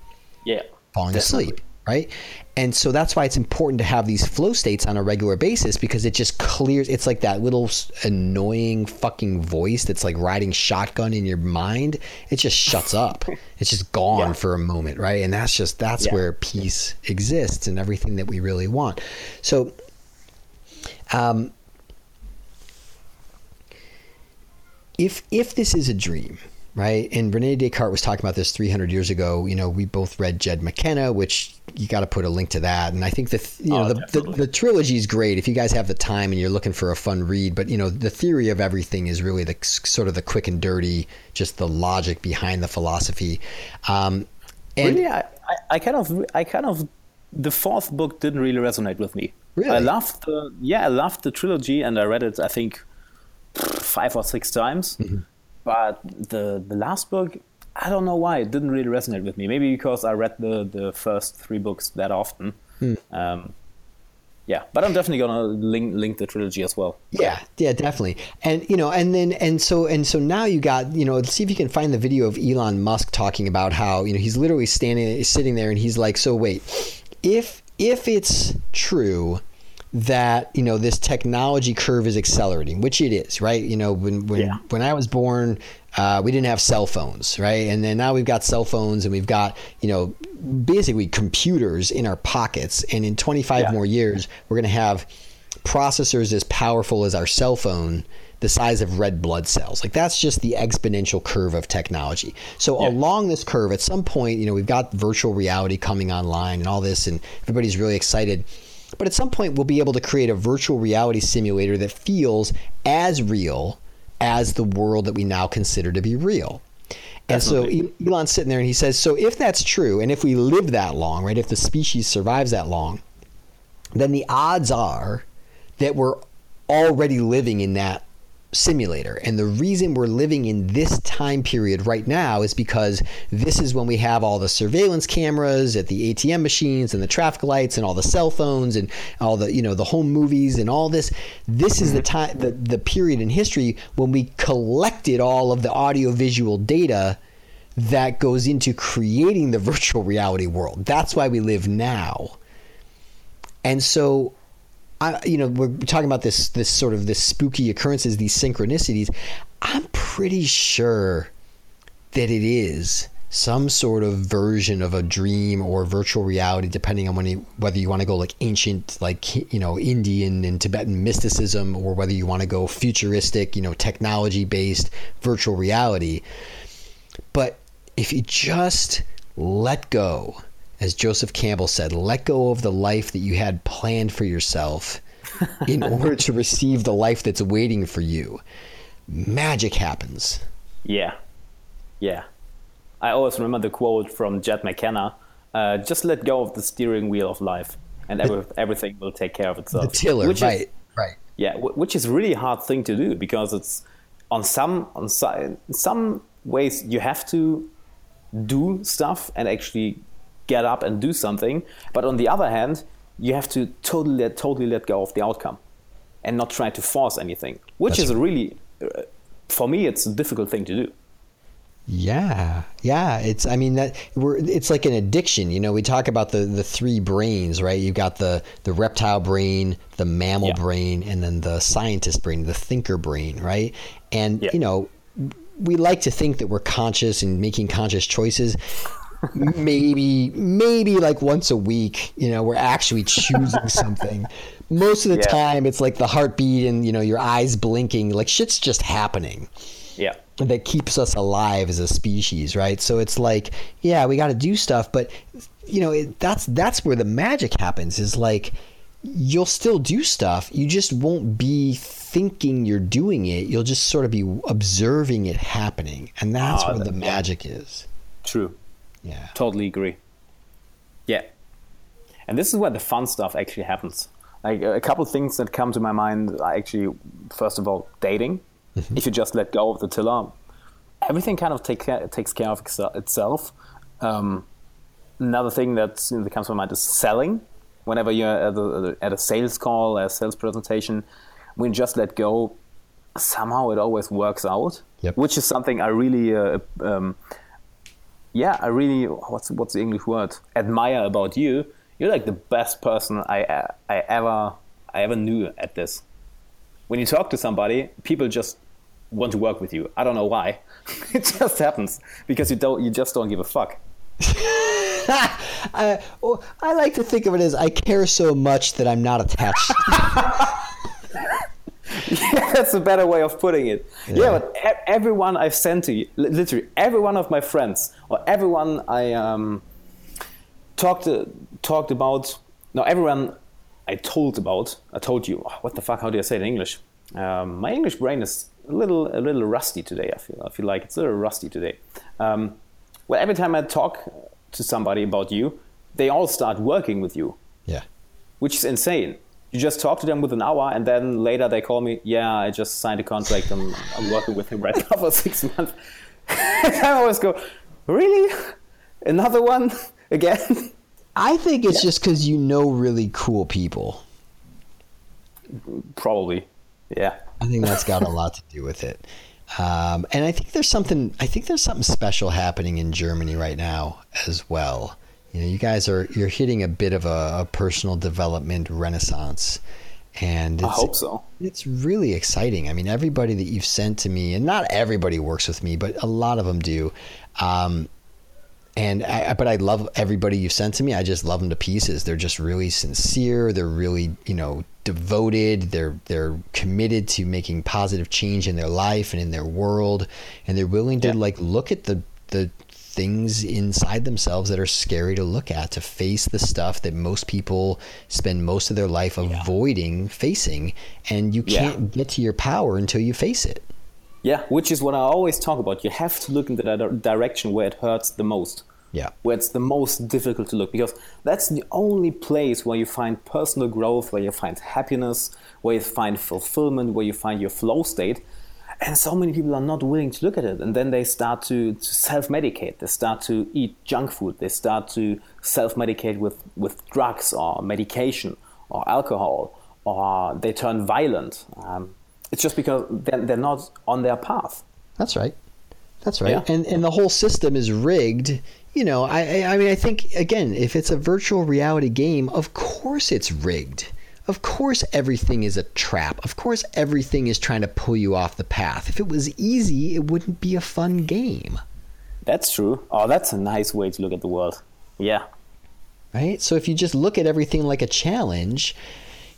S1: yeah
S3: falling definitely. asleep, right? And so that's why it's important to have these flow states on a regular basis because it just clears. It's like that little annoying fucking voice that's like riding shotgun in your mind. It just shuts up. it's just gone yeah. for a moment, right? And that's just that's yeah. where peace exists and everything that we really want. So, um, if if this is a dream, right? And Rene Descartes was talking about this 300 years ago. You know, we both read Jed McKenna, which you got to put a link to that. And I think the you know oh, the, the, the trilogy is great if you guys have the time and you're looking for a fun read. But you know, the theory of everything is really the sort of the quick and dirty, just the logic behind the philosophy. Um,
S1: and really, I, I kind of I kind of the fourth book didn't really resonate with me.
S3: Really, I
S1: loved the yeah I loved the trilogy and I read it I think five or six times. Mm-hmm. But the the last book, I don't know why it didn't really resonate with me. Maybe because I read the the first three books that often. Mm. Um, yeah, but I'm definitely gonna link link the trilogy as well.
S3: Yeah, yeah, definitely. And you know, and then and so and so now you got you know, let's see if you can find the video of Elon Musk talking about how you know he's literally standing sitting there and he's like, so wait, if if it's true that you know this technology curve is accelerating, which it is, right? You know, when when yeah. when I was born, uh, we didn't have cell phones, right? And then now we've got cell phones, and we've got you know basically computers in our pockets. And in 25 yeah. more years, we're going to have processors as powerful as our cell phone the size of red blood cells. Like that's just the exponential curve of technology. So yeah. along this curve, at some point, you know, we've got virtual reality coming online and all this, and everybody's really excited. But at some point, we'll be able to create a virtual reality simulator that feels as real as the world that we now consider to be real. And Definitely. so Elon's sitting there and he says, So if that's true, and if we live that long, right, if the species survives that long, then the odds are that we're already living in that simulator. And the reason we're living in this time period right now is because this is when we have all the surveillance cameras at the ATM machines and the traffic lights and all the cell phones and all the you know the home movies and all this. This is the time the, the period in history when we collected all of the audio visual data that goes into creating the virtual reality world. That's why we live now. And so I, you know, we're talking about this this sort of this spooky occurrences, these synchronicities. I'm pretty sure that it is some sort of version of a dream or virtual reality, depending on when you, whether you want to go like ancient, like you know, Indian and Tibetan mysticism, or whether you want to go futuristic, you know, technology based virtual reality. But if you just let go as Joseph Campbell said, let go of the life that you had planned for yourself in order to receive the life that's waiting for you. Magic happens.
S1: Yeah. Yeah. I always remember the quote from Jed McKenna uh, just let go of the steering wheel of life, and every, everything will take care of itself.
S3: The tiller, which right. Is, right.
S1: Yeah, which is really hard thing to do because it's on some on some, some ways you have to do stuff and actually get up and do something. But on the other hand, you have to totally let, totally let go of the outcome and not try to force anything, which
S3: That's
S1: is a really, uh, for me, it's a difficult thing to do.
S3: Yeah, yeah. It's I mean that we're it's like an addiction. You know, we talk about the the three brains, right? You've got the the reptile brain, the mammal
S1: Yeah.
S3: brain, and then the scientist brain, the thinker brain, right? And
S1: Yeah.
S3: you know, we like to think that we're conscious and making conscious choices. Maybe maybe like once a week, you know, we're actually choosing something. Most of the
S1: Yeah.
S3: time it's like the heartbeat and you know your eyes blinking, like shit's just happening
S1: Yeah.
S3: that keeps us alive as a species, right? So it's like, yeah, we got to do stuff, but you know, it, that's that's where the magic happens. Is like you'll still do stuff, you just won't be thinking you're doing it. You'll just sort of be observing it happening, and that's
S1: Ah,
S3: where the magic is.
S1: True.
S3: Yeah,
S1: Totally agree. Yeah. And this is where the fun stuff actually happens. Like a couple things that come to my mind are actually, first of all, dating. If you just let go of the tiller, everything kind of take care, takes care of itself. Um, another thing that, you know, that comes to my mind is selling. Whenever you're at a, at a sales call, a sales presentation, when you just let go, somehow it always works out.
S3: Yep.
S1: Which is something I really uh, um, yeah, I really what's what's the English word? Admire about you. You're like the best person I I ever I ever knew at this. When you talk to somebody, people just want to work with you. I don't know why. it just happens because you don't you just don't give a fuck.
S3: I, well, I like to think of it as I care so much that I'm not attached.
S1: Yeah, that's a better way of putting it. Yeah, but e- everyone I've sent to you, literally every one of my friends or everyone I um, talked uh, talked about, no, everyone I told about, I told you. What the fuck? How do I say it in English? Um, my English brain is a little a little rusty today. I feel I feel like it's a little rusty today. Um, well, every time I talk to somebody about you, they all start working with you
S3: yeah.
S1: which is insane. You just talk to them with an hour, and then later they call me. Yeah, I just signed a contract. I'm, I'm working with him right now for six months. I always go, really? Another one again?
S3: I think it's just because you know really cool people.
S1: Probably. Yeah.
S3: I think that's got a lot to do with it. Um, and I think there's something. I think there's something special happening in Germany right now as well. You know, you guys are you're hitting a bit of a, a personal development renaissance, and
S1: I
S3: it's,
S1: hope so.
S3: it's really exciting. I mean, everybody that you've sent to me, and not everybody works with me, but a lot of them do. Um, and I, I- but I love everybody you've sent to me. I just love them to pieces. They're just really sincere. They're really, you know, devoted. They're they're committed to making positive change in their life and in their world, and they're willing to
S1: Yeah.
S3: like look at the the things inside themselves that are scary to look at, to face the stuff that most people spend most of their life avoiding facing, and you can't get to your power until you face it.
S1: Yeah, which is what I always talk about. You have to look in the direction where it hurts the most.
S3: Yeah.
S1: where it's the most difficult to look because that's the only place where you find personal growth, where you find happiness, where you find fulfillment, where you find your flow state. And so many people are not willing to look at it. And then they start to, to self medicate. They start to eat junk food. They start to self medicate with, with drugs or medication or alcohol or they turn violent. Um, it's just because they're, they're not on their path.
S3: That's right. That's right.
S1: Yeah.
S3: And and the whole system is rigged. You know, I I mean I think again, if it's a virtual reality game, of course it's rigged. Of course everything is a trap. Of course everything is trying to pull you off the path. If it was easy, it wouldn't be a fun game.
S1: That's true. Oh, that's a nice way to look at the world. Yeah.
S3: right? So if you just look at everything like a challenge,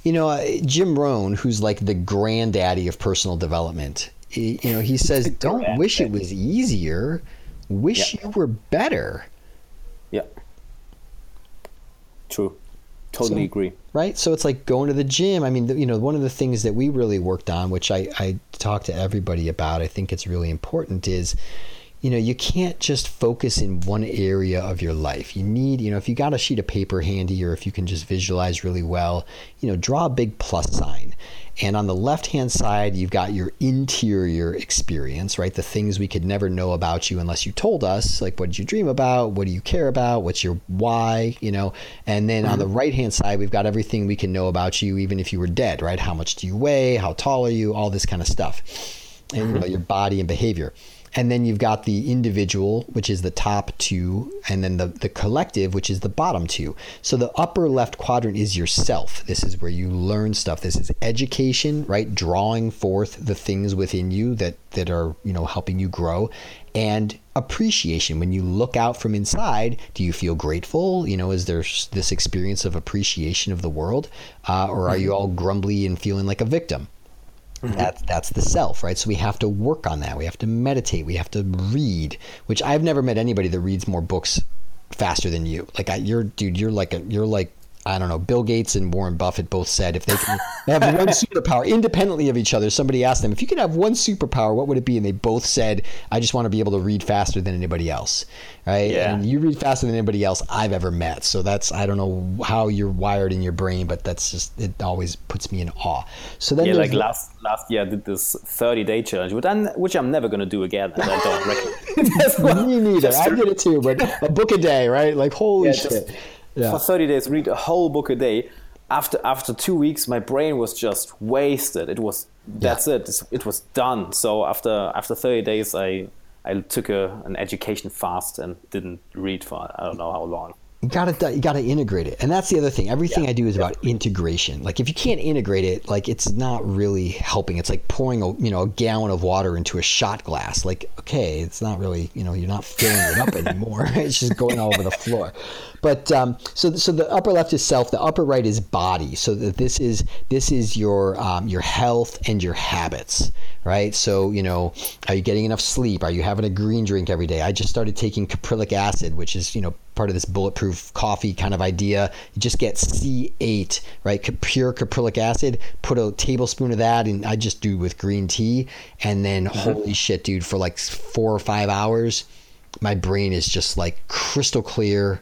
S3: you know, uh, Jim Rohn, who's like the granddaddy of personal development, he, you know, he says, "Don't wish it was easier, wish
S1: Yeah.
S3: you were better."
S1: Yeah. True. Totally
S3: So-
S1: agree.
S3: Right? So it's like going to the gym. I mean, the- you know, one of the things that we really worked on, which I, I talk to everybody about, I think it's really important, is you know, you can't just focus in one area of your life. You need, you know, if you got a sheet of paper handy or if you can just visualize really well, you know, draw a big plus sign And on the left hand side, you've got your interior experience, right? The things we could never know about you unless you told us, like what did you dream about? What do you care about? What's your why? You know, and then mm-hmm. on the right hand side, we've got everything we can know about you, even if you were dead, right? How much do you weigh? How tall are you? All this kind of stuff. And you know, mm-hmm. your body and behavior and then you've got the individual which is the top two and then the, the collective which is the bottom two. So the upper left quadrant is yourself. This is where you learn stuff. This is education right? Drawing forth the things within you that that are you know helping you grow. And appreciation. When you look out from inside do you feel grateful? You know is there this experience of appreciation of the world? Uh, or are you all grumbly and feeling like a victim Mm-hmm. That's that's the self, right? So we have to work on that. We have to meditate. We have to read. Which I've never met anybody that reads more books faster than you. Like I, you're, dude, you're like a, you're like I don't know, Bill Gates and Warren Buffett both said if they can have one superpower independently of each other, somebody asked them, if you could have one superpower, what would it be? And they both said, I just want to be able to read faster than anybody else. Right. Yeah. And you read faster than anybody else I've ever met. So that's, I don't know how you're wired in your brain, but that's just, it always puts me in awe. So then,
S1: yeah, like last, last year I did this 30 day challenge, which I'm, which I'm never going to do again. And I don't recommend
S3: Me neither. I did it too, but a book a day, right? Like, holy yeah, shit. Just,
S1: yeah. for 30 days, read a whole book a day. After after two weeks, my brain was just wasted. It was that's yeah. it. It was done. So after after 30 days, I I took a, an education fast and didn't read for I don't know how long
S3: you gotta you gotta integrate it. And that's the other thing. Everything yeah, i do is about integration. Like if you can't integrate it like it's not really helping. It's like pouring a you know a gallon of water into a shot glass. Like okay it's not really you know you're not filling it up anymore. It's just going all over the floor. But um, so so the upper left is self the upper right is body. So that this is this is your um, your health and your habits right? So you know are you getting enough sleep? Are you having a green drink every day? I just started taking caprylic acid which is you know part of this bulletproof coffee kind of idea. You just get C8, right? Pure caprylic acid. Put a tablespoon of that, and I just do with green tea. And then, mm-hmm. holy shit, dude, for like four or five hours, my brain is just like crystal clear.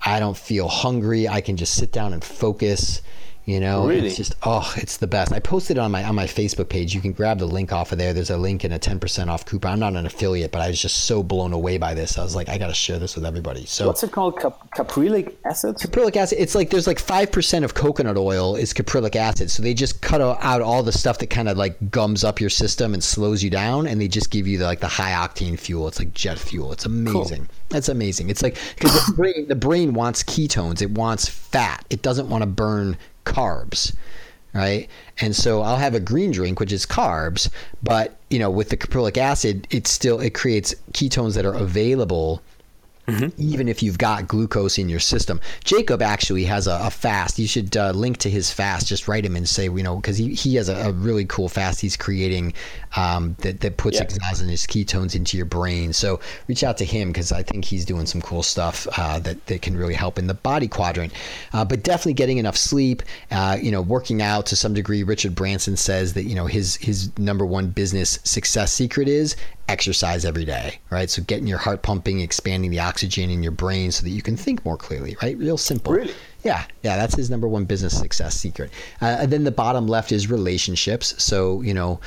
S3: I don't feel hungry. I can just sit down and focus. You know,
S1: really?
S3: it's just oh, it's the best. I posted it on my on my Facebook page. You can grab the link off of there. There's a link and a 10% off coupon. I'm not an affiliate, but I was just so blown away by this. I was like, I got to share this with everybody. So
S1: what's it called? Cap- caprylic acid.
S3: Caprylic acid. It's like there's like five percent of coconut oil is caprylic acid. So they just cut out all the stuff that kind of like gums up your system and slows you down, and they just give you the, like the high octane fuel. It's like jet fuel. It's amazing. Cool. That's amazing. It's like because the brain the brain wants ketones. It wants fat. It doesn't want to burn carbs right? And so I'll have a green drink, which is carbs, but you know, with the caprylic acid, it still it creates ketones that are available Mm-hmm. even if you've got glucose in your system. Jacob actually has a, a fast. You should uh, link to his fast. Just write him and say, you know, because he, he has a, a, really cool fast he's creating um, that, that puts yeah. exogenous ketones into your brain. So reach out to him because I think he's doing some cool stuff uh, that, that can really help in the body quadrant. Uh, but definitely getting enough sleep, uh, you know, working out to some degree. Richard Branson says that, you know, his, his number one business success secret is exercise every day, right? So getting your heart pumping, expanding the oxygen in your brain so that you can think more clearly, right? Real simple.
S1: Really?
S3: Yeah, yeah, that's his number one business success secret. Uh, and then the bottom left is relationships. So, you know,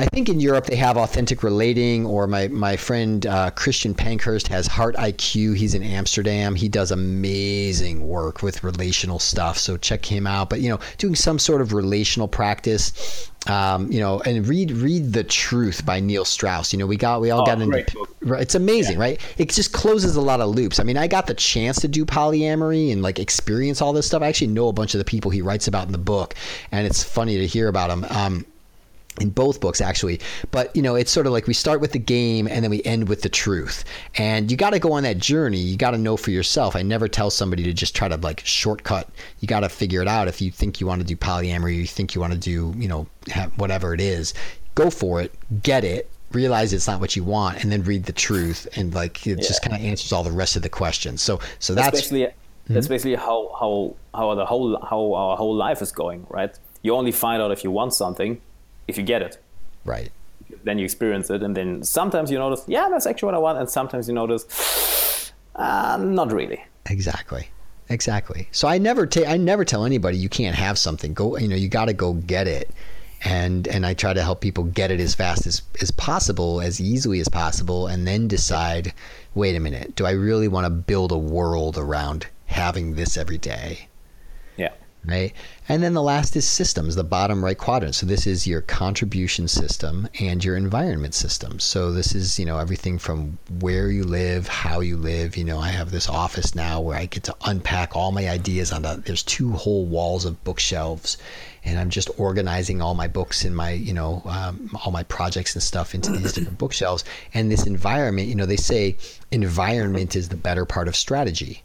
S3: I think in Europe they have authentic relating, or my my friend uh, Christian Pankhurst has Heart IQ. He's in Amsterdam. He does amazing work with relational stuff. So check him out. But you know, doing some sort of relational practice. Um, you know, and read read the truth by Neil Strauss. You know, we got we all oh, got into it's amazing, yeah. right? It just closes a lot of loops. I mean, I got the chance to do polyamory and like experience all this stuff. I actually know a bunch of the people he writes about in the book, and it's funny to hear about them. Um, in both books actually. But you know it's sort of like we start with the game and then we end with the truth. And you got to go on that journey. You got to know for yourself. I never tell somebody to just try to like shortcut. You got to figure it out. If you think you want to do polyamory you think you want to do you know whatever it is go for it get it realize it's not what you want and then read the truth. And like it yeah. just kind of answers all the rest of the questions. So so that's
S1: basically mm-hmm. that's basically how how how the whole how our whole life is going right? You only find out if you want something if you get it.
S3: Right.
S1: Then you experience it, and then sometimes you notice, yeah, that's actually what I want, and sometimes you notice, uh, not really.
S3: Exactly. Exactly. So I never take I never tell anybody you can't have something. Go, you know, you got to go get it. and and I try to help people get it as fast as as possible, as easily as possible, and then decide, wait a minute, do I really want to build a world around having this every day?
S1: Yeah.
S3: Right. And then the last is systems, the bottom right quadrant. So this is your contribution system and your environment system. So this is, you know, everything from where you live, how you live. You know, I have this office now where I get to unpack all my ideas on the, there's two whole walls of bookshelves and I'm just organizing all my books and my, you know, um, all my projects and stuff into these different bookshelves. And this environment, you know, they say environment is the better part of strategy.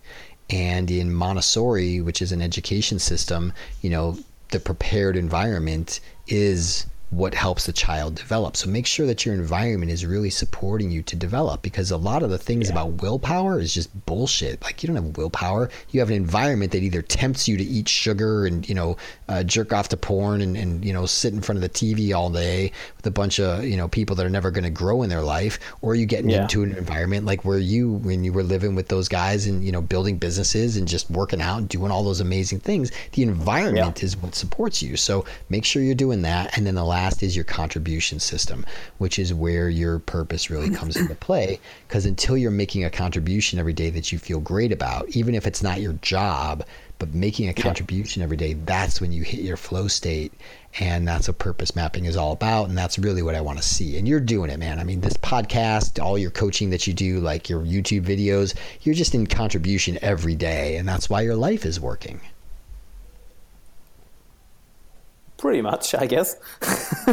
S3: And in Montessori, which is an education system, you know, the prepared environment is what helps the child develop. So make sure that your environment is really supporting you to develop because a lot of the things yeah. about willpower is just bullshit. Like you don't have willpower. You have an environment that either tempts you to eat sugar and, you know, uh, jerk off to porn and, and, you know, sit in front of the TV all day with a bunch of, you know, people that are never going to grow in their life or you get yeah. into an environment like where you, when you were living with those guys and, you know, building businesses and just working out and doing all those amazing things, the environment yeah. is what supports you. So make sure you're doing that. And then the last last is your contribution system, which is where your purpose really comes into play. Because until you're making a contribution every day that you feel great about, even if it's not your job, but making a contribution every day, that's when you hit your flow state. And that's what purpose mapping is all about. And that's really what I want to see. And you're doing it, man. I mean, this podcast, all your coaching that you do, like your YouTube videos, you're just in contribution every day. And that's why your life is working.
S1: Pretty much, I guess.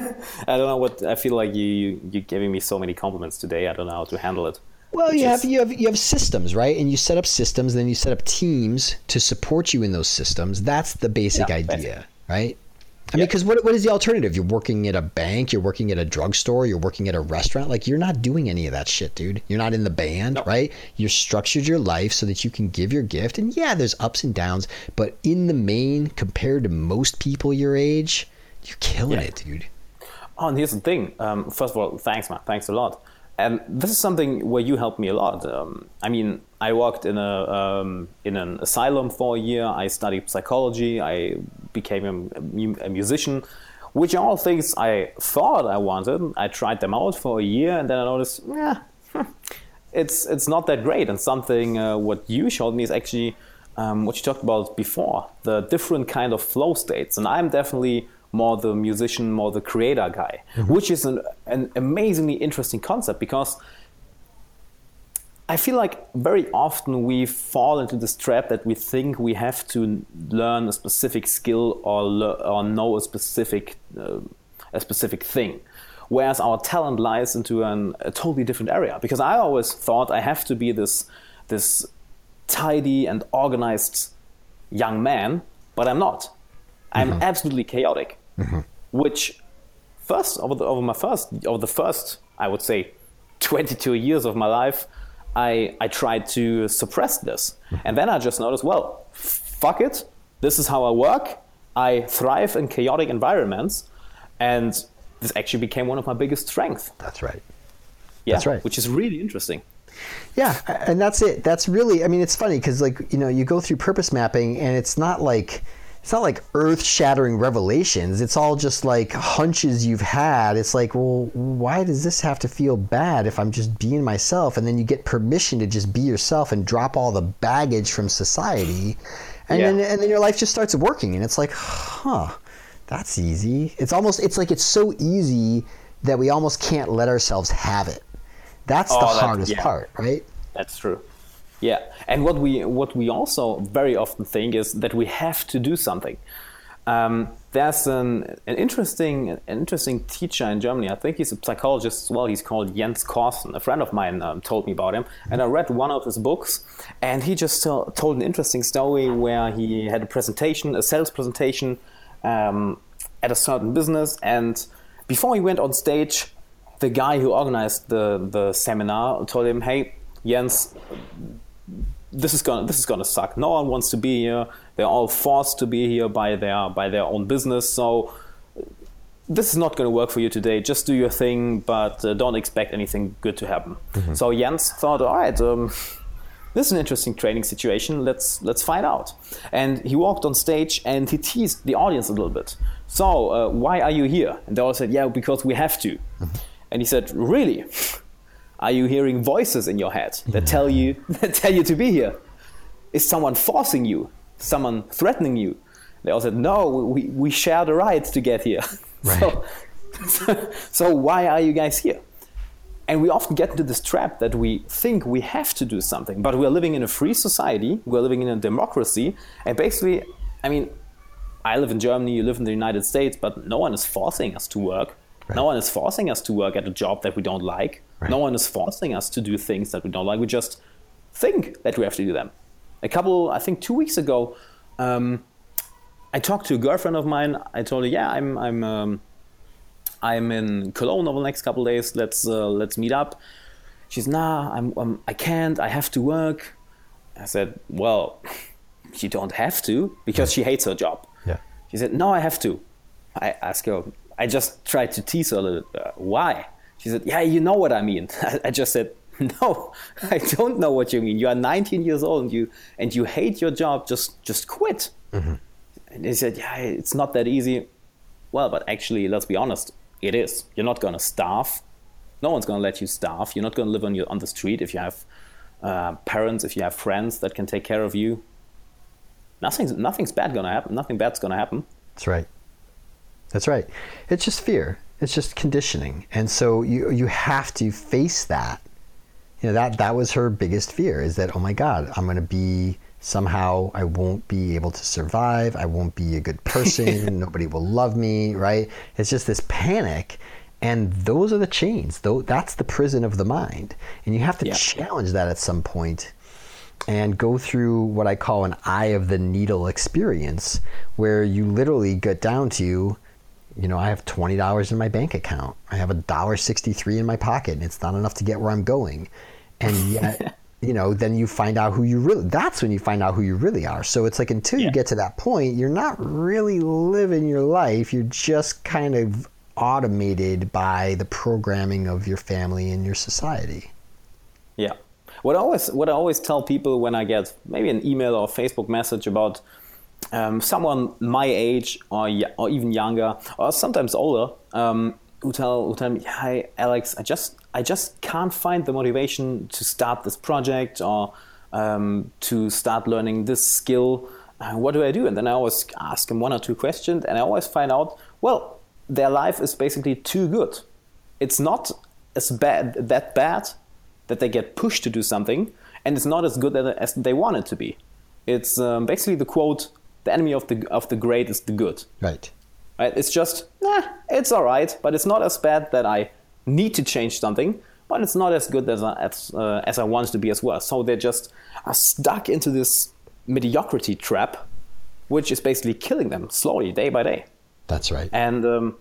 S1: I don't know what I feel like you you're giving me so many compliments today. I don't know how to handle it.
S3: Well, you have you have you have systems, right? And you set up systems, then you set up teams to support you in those systems. That's the basic yeah, idea, right? I mean, because what, what is the alternative? You're working at a bank, you're working at a drugstore, you're working at a restaurant. Like, you're not doing any of that shit, dude. You're not in the band, no. right? You're structured your life so that you can give your gift. And yeah, there's ups and downs, but in the main, compared to most people your age, you're killing yeah. it, dude.
S1: Oh, and here's the thing. Um, first of all, thanks, man. Thanks a lot. And this is something where you helped me a lot. Um, I mean, I worked in a um, in an asylum for a year. I studied psychology. I became a, a, musician, which are all things I thought I wanted. I tried them out for a year, and then I noticed, yeah, it's it's not that great. And something uh, what you showed me is actually um, what you talked about before, the different kind of flow states. And I'm definitely more the musician, more the creator guy, mm-hmm. which is an, an amazingly interesting concept because I feel like very often we fall into this trap that we think we have to learn a specific skill or, le- or know a specific uh, a specific thing, whereas our talent lies into an, a totally different area. Because I always thought I have to be this this tidy and organized young man, but I'm not. I'm mm-hmm. absolutely chaotic mm-hmm. which first over the, over my first over the first I would say 22 years of my life, I I tried to suppress this, mm-hmm. and then I just noticed, well, fuck it, this is how I work. I thrive in chaotic environments, and this actually became one of my biggest strengths.
S3: That's right.
S1: Yeah,
S3: that's right.
S1: Which is really interesting.
S3: Yeah, and that's it. That's really. I mean, it's funny because like you know you go through purpose mapping, and it's not like it's not like earth shattering revelations. It's all just like hunches you've had. It's like, well, why does this have to feel bad if I'm just being myself? And then you get permission to just be yourself and drop all the baggage from society. And yeah. then and then your life just starts working and it's like, huh, that's easy. It's almost it's like it's so easy that we almost can't let ourselves have it. That's oh, the hardest yeah. part, right?
S1: That's true. Yeah, and what we what we also very often think is that we have to do something. Um, there's an, an interesting an interesting teacher in Germany. I think he's a psychologist as well. He's called Jens Corssen. A friend of mine um, told me about him, and I read one of his books. And he just told an interesting story where he had a presentation, a sales presentation, um, at a certain business, and before he went on stage, the guy who organized the the seminar told him, "Hey, Jens, this is gonna this is gonna suck. No one wants to be here. They're all forced to be here by their by their own business. So this is not going to work for you today. Just do your thing, but uh, don't expect anything good to happen. Mm-hmm. So Jens thought, all right, um, this is an interesting training situation. Let's let's find out. And he walked on stage and he teased the audience a little bit. So uh, why are you here? And they all said, yeah, because we have to. And he said, really? Are you hearing voices in your head that tell you that tell you to be here? Is someone forcing you? Someone threatening you? They all said, no, we, we share the right to get here.
S3: Right.
S1: So, so why are you guys here? And we often get into this trap that we think we have to do something, but we're living in a free society, we're living in a democracy, and basically, I mean, I live in Germany, you live in the United States, but no one is forcing us to work. No one is forcing us to work at a job that we don't like. No one is forcing us to do things that we don't like. We just think that we have to do them. A couple, I think two weeks ago, um, I talked to a girlfriend of mine. I told her, "Yeah, I'm I'm um, I'm in Cologne over the next couple of days. Let's uh, let's meet up." She's, "Nah, I'm, I'm I can't. I have to work." I said, "Well, you don't have to because she hates her job."
S3: Yeah.
S1: She said, "No, I have to." I asked her. I just tried to tease her a little. Uh, why? She said, "Yeah, you know what I mean." I just said, "No, I don't know what you mean. You are 19 years old and you and you hate your job. Just just quit." And they said, "Yeah, it's not that easy." Well, but actually, let's be honest, it is. You're not going to starve. No one's going to let you starve. You're not going to live on your on the street if you have uh, parents, if you have friends that can take care of you. Nothing's nothing's bad going to happen. Nothing bad's going to happen.
S3: That's right. That's right. It's just fear. It's just conditioning. And so you you have to face that. You know, that that was her biggest fear is that, oh my God, I'm gonna be somehow I won't be able to survive, I won't be a good person, nobody will love me, right? It's just this panic. And those are the chains. Though that's the prison of the mind. And you have to
S1: Yeah.
S3: challenge that at some point and go through what I call an eye of the needle experience, where you literally get down to, you know, I have twenty dollars in my bank account. I have a dollar sixty three in my pocket, and it's not enough to get where I'm going. And yet, you know, then you find out who you really. That's when you find out who you really are. So it's like until you get to that point, you're not really living your life. You're just kind of automated by the programming of your family and your society.
S1: Yeah. What I always what I always tell people when I get maybe an email or Facebook message about um, someone my age or or even younger or sometimes older um, who tell who tell me, "Hi, Alex, I just I just can't find the motivation to start this project or um, to start learning this skill. Uh, what do I do?" And then I always ask them one or two questions, and I always find out, well, their life is basically too good. It's not as bad that bad that they get pushed to do something, and it's not as good as- they want it to be. It's um, basically the quote: "The enemy of the of the great is the good."
S3: Right.
S1: Right? It's just, nah, it's all right, but it's not as bad that I need to change something, but it's not as good as I, as, uh, as I want it to be as well. So they just are stuck into this mediocrity trap, which is basically killing them slowly, day by day.
S3: That's right.
S1: And um,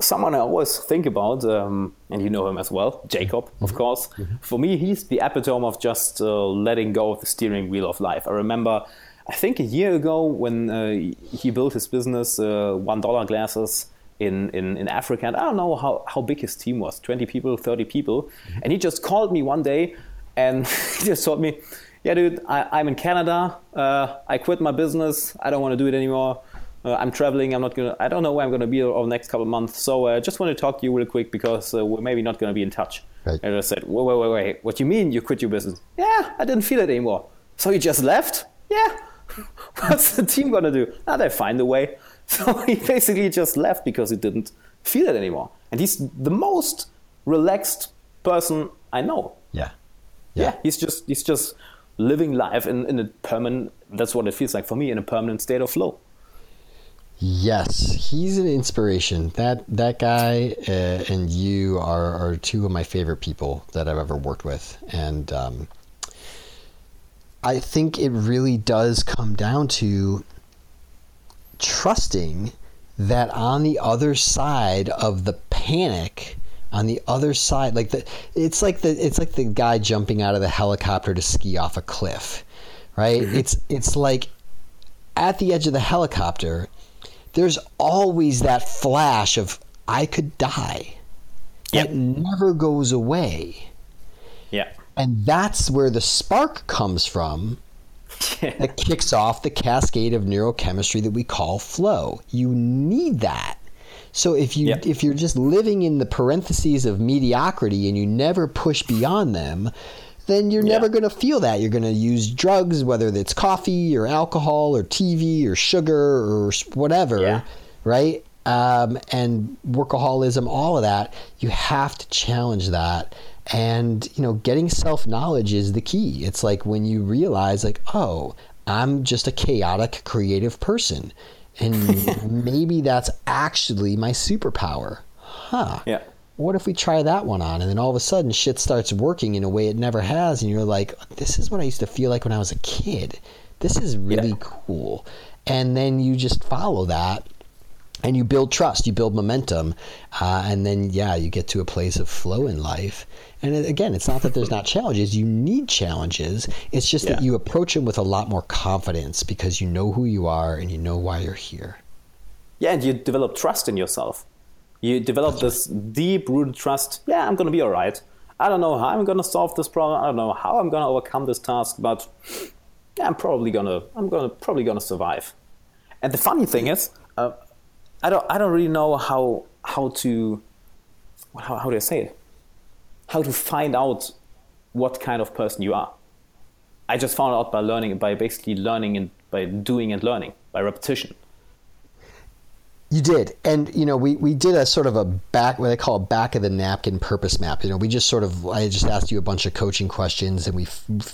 S1: someone I always think about, um, and you know him as well, Jacob, of course. For me, he's the epitome of just uh, letting go of the steering wheel of life. I remember, I think a year ago when uh, he built his business, uh, one dollar glasses. In, in, in Africa, and I don't know how, how big his team was 20 people, 30 people. And he just called me one day and he just told me, Yeah, dude, I, I'm in Canada. Uh, I quit my business. I don't want to do it anymore. Uh, I'm traveling. I'm not gonna. I don't know where I'm gonna be over the next couple of months. So I uh, just want to talk to you real quick because uh, we're maybe not gonna be in touch.
S3: Right.
S1: And I said, wait, wait, wait, wait. What you mean you quit your business? Yeah, I didn't feel it anymore. So you just left? Yeah. What's the team gonna do? Now they find a way. So he basically just left because he didn't feel it anymore. And he's the most relaxed person I know.
S3: Yeah.
S1: Yeah, he's just he's just living life in, in a permanent. That's what it feels like for me in a permanent state of flow.
S3: Yes, he's an inspiration. That that guy uh, and you are, are two of my favorite people that I've ever worked with, and um, I think it really does come down to trusting that on the other side of the panic on the other side like the it's like the it's like the guy jumping out of the helicopter to ski off a cliff right? Mm-hmm. It's it's like at the edge of the helicopter there's always that flash of i could die.
S1: Yep.
S3: that never goes away.
S1: Yeah,
S3: And that's where the spark comes from that kicks off the cascade of neurochemistry that we call flow. You need that. So if you
S1: Yep.
S3: if you're just living in the parentheses of mediocrity and you never push beyond them, then you're
S1: Yeah.
S3: never going to feel that. You're going to use drugs, whether it's coffee or alcohol or TV or sugar or whatever,
S1: Yeah.
S3: right? Um, and workaholism, all of that. You have to challenge that. And you know, getting self knowledge is the key. It's like when you realize, like, oh, I'm just a chaotic, creative person, and maybe that's actually my superpower. Huh?
S1: Yeah.
S3: what if we try that one on? And then all of a sudden shit starts working in a way it never has. And you're like, this is what I used to feel like when I was a kid. This is really
S1: Yeah.
S3: cool. And then you just follow that and you build trust, you build momentum. Uh, and then, yeah, you get to a place of flow in life. And it- again, it's not that there's not challenges. You need challenges. It's just that you approach them with a lot more confidence because you know who you are and you know why you're here.
S1: Yeah, and you develop trust in yourself. You develop this deep rooted trust. Yeah, I'm going to be all right. I don't know how I'm going to solve this problem. I don't know how I'm going to overcome this task, but yeah, I'm probably going to I'm going to probably going to survive. And the funny thing is, uh, I don't I don't really know how how to how, how do I say it? How to find out what kind of person you are. I just found out by learning by basically learning and by doing and learning by repetition.
S3: You did, and you know we, we did a sort of a back what I call a back of the napkin purpose map. You know, we just sort of I just asked you a bunch of coaching questions, and we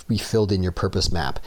S3: we filled in your purpose map.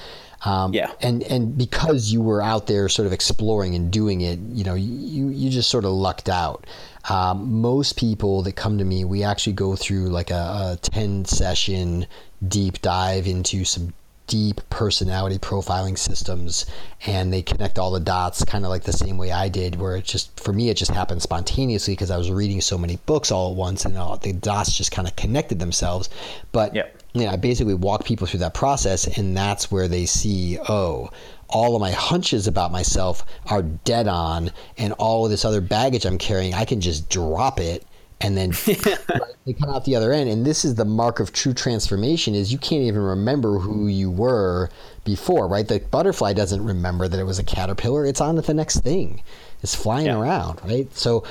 S3: Um,
S1: Yeah.
S3: and and because you were out there sort of exploring and doing it, you know, you you just sort of lucked out. Um, most people that come to me, we actually go through like a, a ten session deep dive into some deep personality profiling systems and they connect all the dots kind of like the same way I did where it just for me it just happened spontaneously because I was reading so many books all at once and all, the dots just kind of connected themselves but
S1: Yeah.
S3: Yeah I basically walk people through that process and that's where they see oh all of my hunches about myself are dead on and all of this other baggage I'm carrying I can just drop it and then they come out the other end. And this is the mark of true transformation is you can't even remember who you were before right? The butterfly doesn't remember that it was a caterpillar. It's on to the next thing. It's flying
S1: Yeah.
S3: around right? So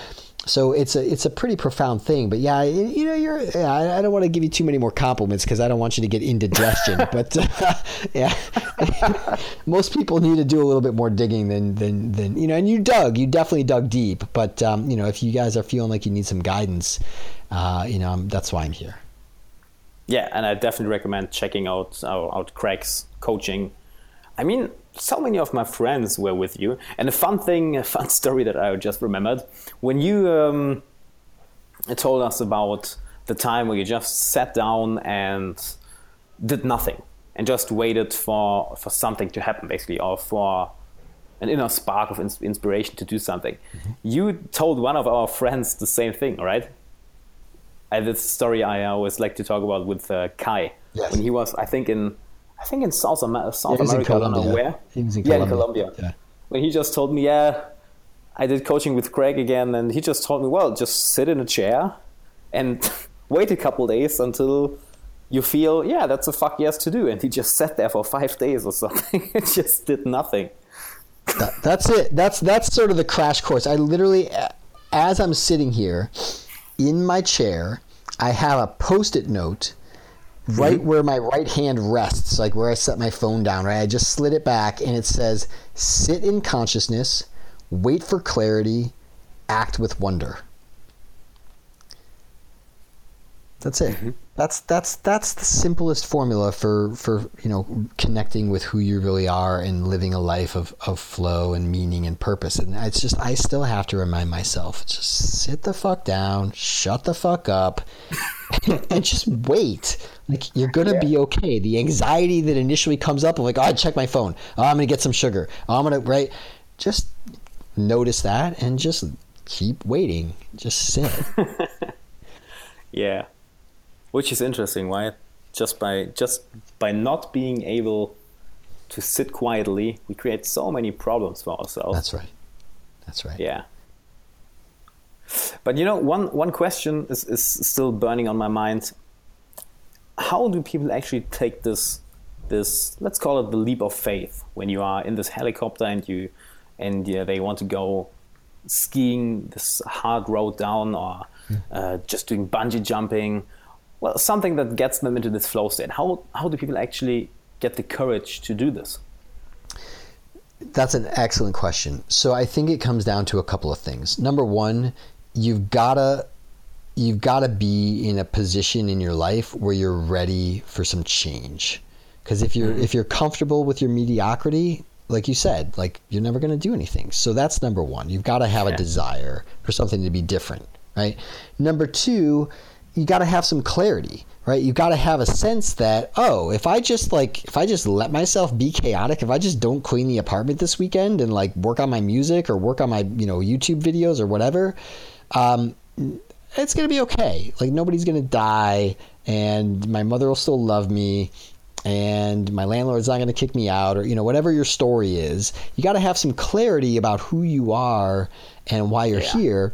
S3: so it's a it's a pretty profound thing but yeah you know you're yeah, I, I don't want to give you too many more compliments because i don't want you to get indigestion but uh, yeah most people need to do a little bit more digging than than than you know and you dug you definitely dug deep but um, you know if you guys are feeling like you need some guidance uh, you know I'm, that's why i'm here
S1: Yeah, and I definitely recommend checking out out, out Craig's coaching. I mean, so many of my friends were with you, and a fun thing, a fun story that I just remembered when you um, told us about the time where you just sat down and did nothing and just waited for for something to happen, basically, or for an inner spark of ins- inspiration to do something. You told one of our friends the same thing, right? I, this story I always like to talk about with uh, Kai
S3: Yes.
S1: when he was, I think in, I think in South, Amer- South
S3: in
S1: America. I don't know where.
S3: He was in
S1: yeah, in
S3: Colombia. Yeah.
S1: When he just told me, yeah, I did coaching with Craig again, and he just told me, well, just sit in a chair and wait a couple days until you feel, yeah, that's a fuck yes to do. And he just sat there for five days or something. it just did nothing.
S3: That, that's it. That's that's sort of the crash course. I literally, as I'm sitting here in my chair, I have a post-it note right mm-hmm. where my right hand rests, like where I set my phone down. Right, I just slid it back, and it says, "Sit in consciousness, wait for clarity, act with wonder." That's it. Mm-hmm. That's that's that's the simplest formula for for you know connecting with who you really are and living a life of, of flow and meaning and purpose. And it's just I still have to remind myself just sit the fuck down, shut the fuck up, and just wait. Like you're gonna be okay. The anxiety that initially comes up of like, oh, I check my phone. Oh, I'm gonna get some sugar. Oh, I'm gonna right. Just notice that and just keep waiting. Just sit.
S1: Yeah, which is interesting. Why? Just by just by not being able to sit quietly, we create so many problems for ourselves.
S3: That's right. That's right.
S1: Yeah. But you know, one one question is, is still burning on my mind. how do people actually take this this let's call it the leap of faith when you are in this helicopter and you and yeah, they want to go skiing this hard road down or uh, just doing bungee jumping well something that gets them into this flow state. How how do people actually get the courage to do this?
S3: That's an excellent question. So i think it comes down to a couple of things. Number one you've gotta you've got to be in a position in your life where you're ready for some change. Because if you're mm-hmm. if you're comfortable with your mediocrity like you said like you're never going to do anything. So that's number one. You've got to have yeah. a desire for something to be different right? Number two you got to have some clarity right you got to have a sense that oh if i just like if i just let myself be chaotic if i just don't clean the apartment this weekend and like work on my music or work on my you know youtube videos or whatever um, it's going to be okay. Like nobody's going to die, and my mother will still love me, and my landlord's not going to kick me out, or you know whatever your story is. You got to have some clarity about who you are and why you're yeah. here.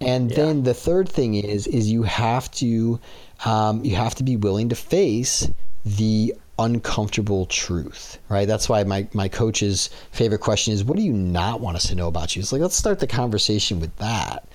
S3: And yeah. then the third thing is is you have to um, you have to be willing to face the uncomfortable truth, right? That's why my, my coach's favorite question is, what do you not want us to know about you? It's like, let's start the conversation with that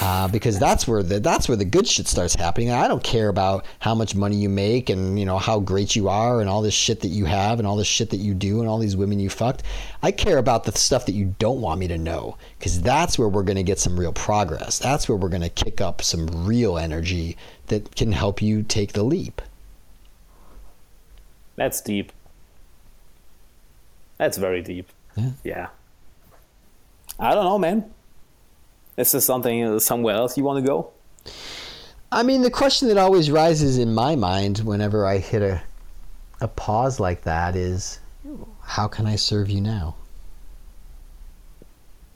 S3: uh, because that's where the that's where the good shit starts happening. I don't care about how much money you make and you know how great you are and all this shit that you have and all this shit that you do and all these women you fucked. I care about the stuff that you don't want me to know because that's where we're going to get some real progress. That's where we're going to kick up some real energy that can help you take the leap.
S1: That's deep. That's very deep. Yeah. yeah. I don't know, man. Is this something uh, somewhere else you want to go?
S3: I mean, the question that always rises in my mind whenever I hit a a pause like that is, how can I serve you now?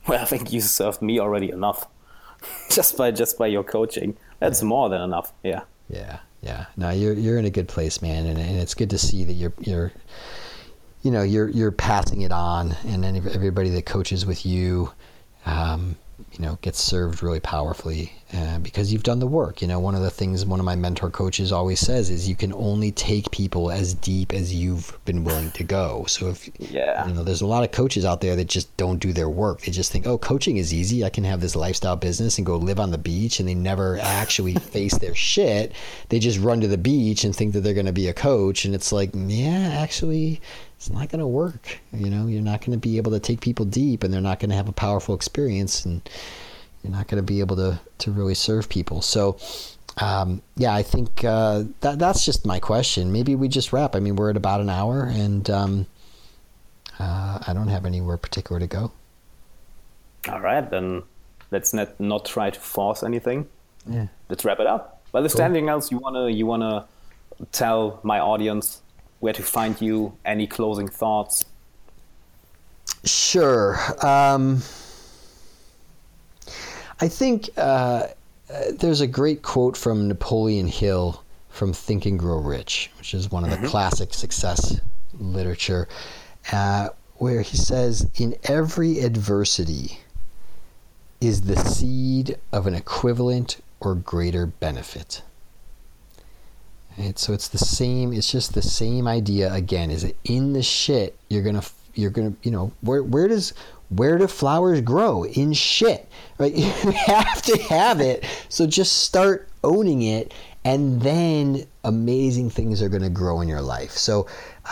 S1: Well, I think you served me already enough, just by just by your coaching. That's yeah. more than enough. Yeah.
S3: Yeah, yeah. No, you're you're in a good place, man, and, and it's good to see that you're you're you know you're you're passing it on, and everybody that coaches with you. Um, you know gets served really powerfully uh, because you've done the work. You know one of the things one of my mentor coaches always says is you can only take people as deep as you've been willing to go. So if yeah. you know there's a lot of coaches out there that just don't do their work. They just think oh coaching is easy. I can have this lifestyle business and go live on the beach and they never actually face their shit. They just run to the beach and think that they're going to be a coach. And it's like yeah actually it's not going to work. You know, you're not going to be able to take people deep, and they're not going to have a powerful experience, and you're not going to be able to to really serve people. So, um, yeah, I think uh, that that's just my question. Maybe we just wrap. I mean, we're at about an hour, and um, uh, I don't have anywhere particular to go.
S1: All right, then let's not not try to force anything.
S3: Yeah,
S1: let's wrap it up. Well, is cool. there anything else you wanna you wanna tell my audience where to find you, any closing thoughts?
S3: Sure. Um, I think uh, there's a great quote from Napoleon Hill from Think and Grow Rich, which is one of the mm-hmm. classic success literature, uh, where he says, In every adversity is the seed of an equivalent or greater benefit. So it's the same. It's just the same idea again. Is it in the shit? You're gonna you're gonna you know where where does where do flowers grow in shit? Right? You have to have it. So just start owning it, and then amazing things are going to grow in your life. So,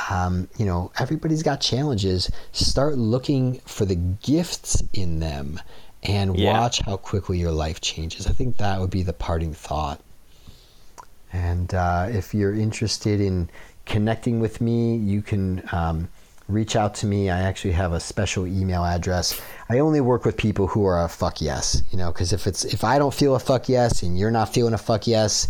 S3: um, you know, everybody's got challenges. Start looking for the gifts in them, and yeah. watch how quickly your life changes. I think that would be the parting thought. And uh, if you're interested in connecting with me, you can um, reach out to me. I actually have a special email address. I only work with people who are a fuck yes, you know, because if it's if I don't feel a fuck yes and you're not feeling a fuck yes,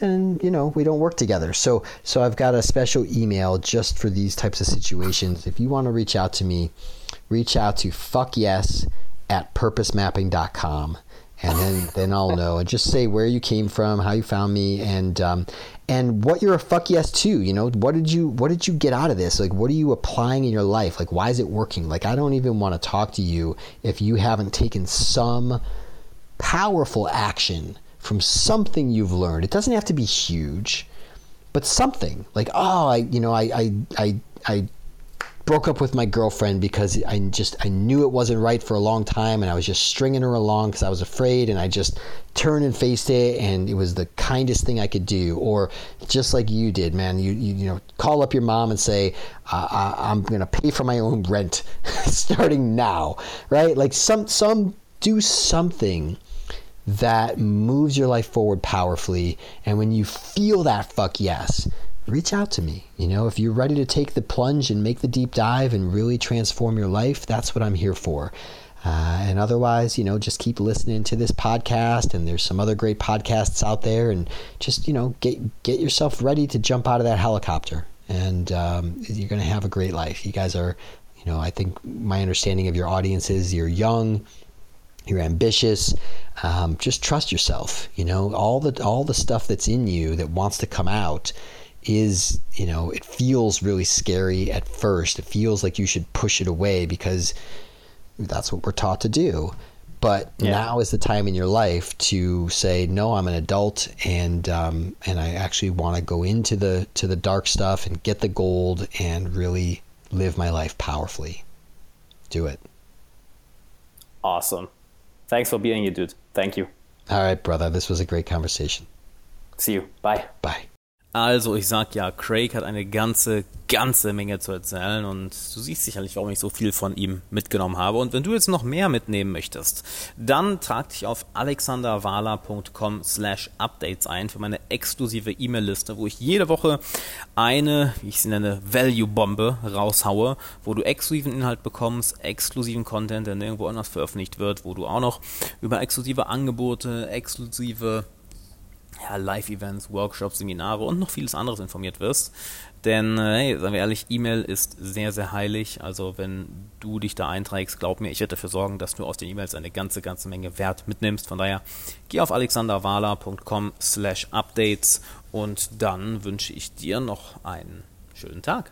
S3: then you know we don't work together. So so I've got a special email just for these types of situations. If you want to reach out to me, reach out to fuck yes at purposemapping.com and then then I'll know. And just say where you came from, how you found me, and um, and what you're a fuck yes to. You know, what did you what did you get out of this? Like, what are you applying in your life? Like, why is it working? Like, I don't even want to talk to you if you haven't taken some powerful action from something you've learned. It doesn't have to be huge, but something like oh I you know I I I, I broke up with my girlfriend because I just I knew it wasn't right for a long time and I was just stringing her along because I was afraid and I just turned and faced it and it was the kindest thing I could do. Or just like you did man you you, you know call up your mom and say uh, I, am gonna pay for my own rent starting now right? Like some some do something that moves your life forward powerfully and when you feel that fuck yes reach out to me. You know, if you're ready to take the plunge and make the deep dive and really transform your life, that's what I'm here for. Uh, and otherwise, you know, just keep listening to this podcast. And there's some other great podcasts out there. And just, you know, get get yourself ready to jump out of that helicopter. And um, you're going to have a great life. You guys are, you know, I think my understanding of your audience is you're young, you're ambitious. Um, just trust yourself. You know, all the all the stuff that's in you that wants to come out is, you know, it feels really scary at first. It feels like you should push it away because that's what we're taught to do. But yeah. now is the time in your life to say, no, I'm an adult, and um, and I actually want to go into the to the dark stuff and get the gold and really live my life powerfully. Do it.
S4: Awesome. Thanks for being here, dude. Thank you.
S3: All right, brother. This was a great conversation.
S4: See you. Bye.
S3: Bye.
S1: Also, ich sag ja, Craig hat eine ganze, ganze Menge zu erzählen und du siehst sicherlich, warum ich so viel von ihm mitgenommen habe. Und wenn du jetzt noch mehr mitnehmen möchtest, dann trag dich auf alexanderwala.com slash updates ein für meine exklusive E-Mail-Liste, wo ich jede Woche eine, wie ich sie nenne, Value-Bombe raushaue, wo du exklusiven Inhalt bekommst, exklusiven Content, der nirgendwo anders veröffentlicht wird, wo du auch noch über exklusive Angebote, exklusive ja, Live-Events, Workshops, Seminare und noch vieles anderes informiert wirst. Denn, äh, hey, sagen wir ehrlich, E-Mail ist sehr, sehr heilig. Also wenn du dich da einträgst, glaub mir, ich werde dafür sorgen, dass du aus den E-Mails eine ganze, ganze Menge Wert mitnimmst. Von daher, geh auf alexanderwala.com slash updates und dann wünsche ich dir noch einen schönen Tag.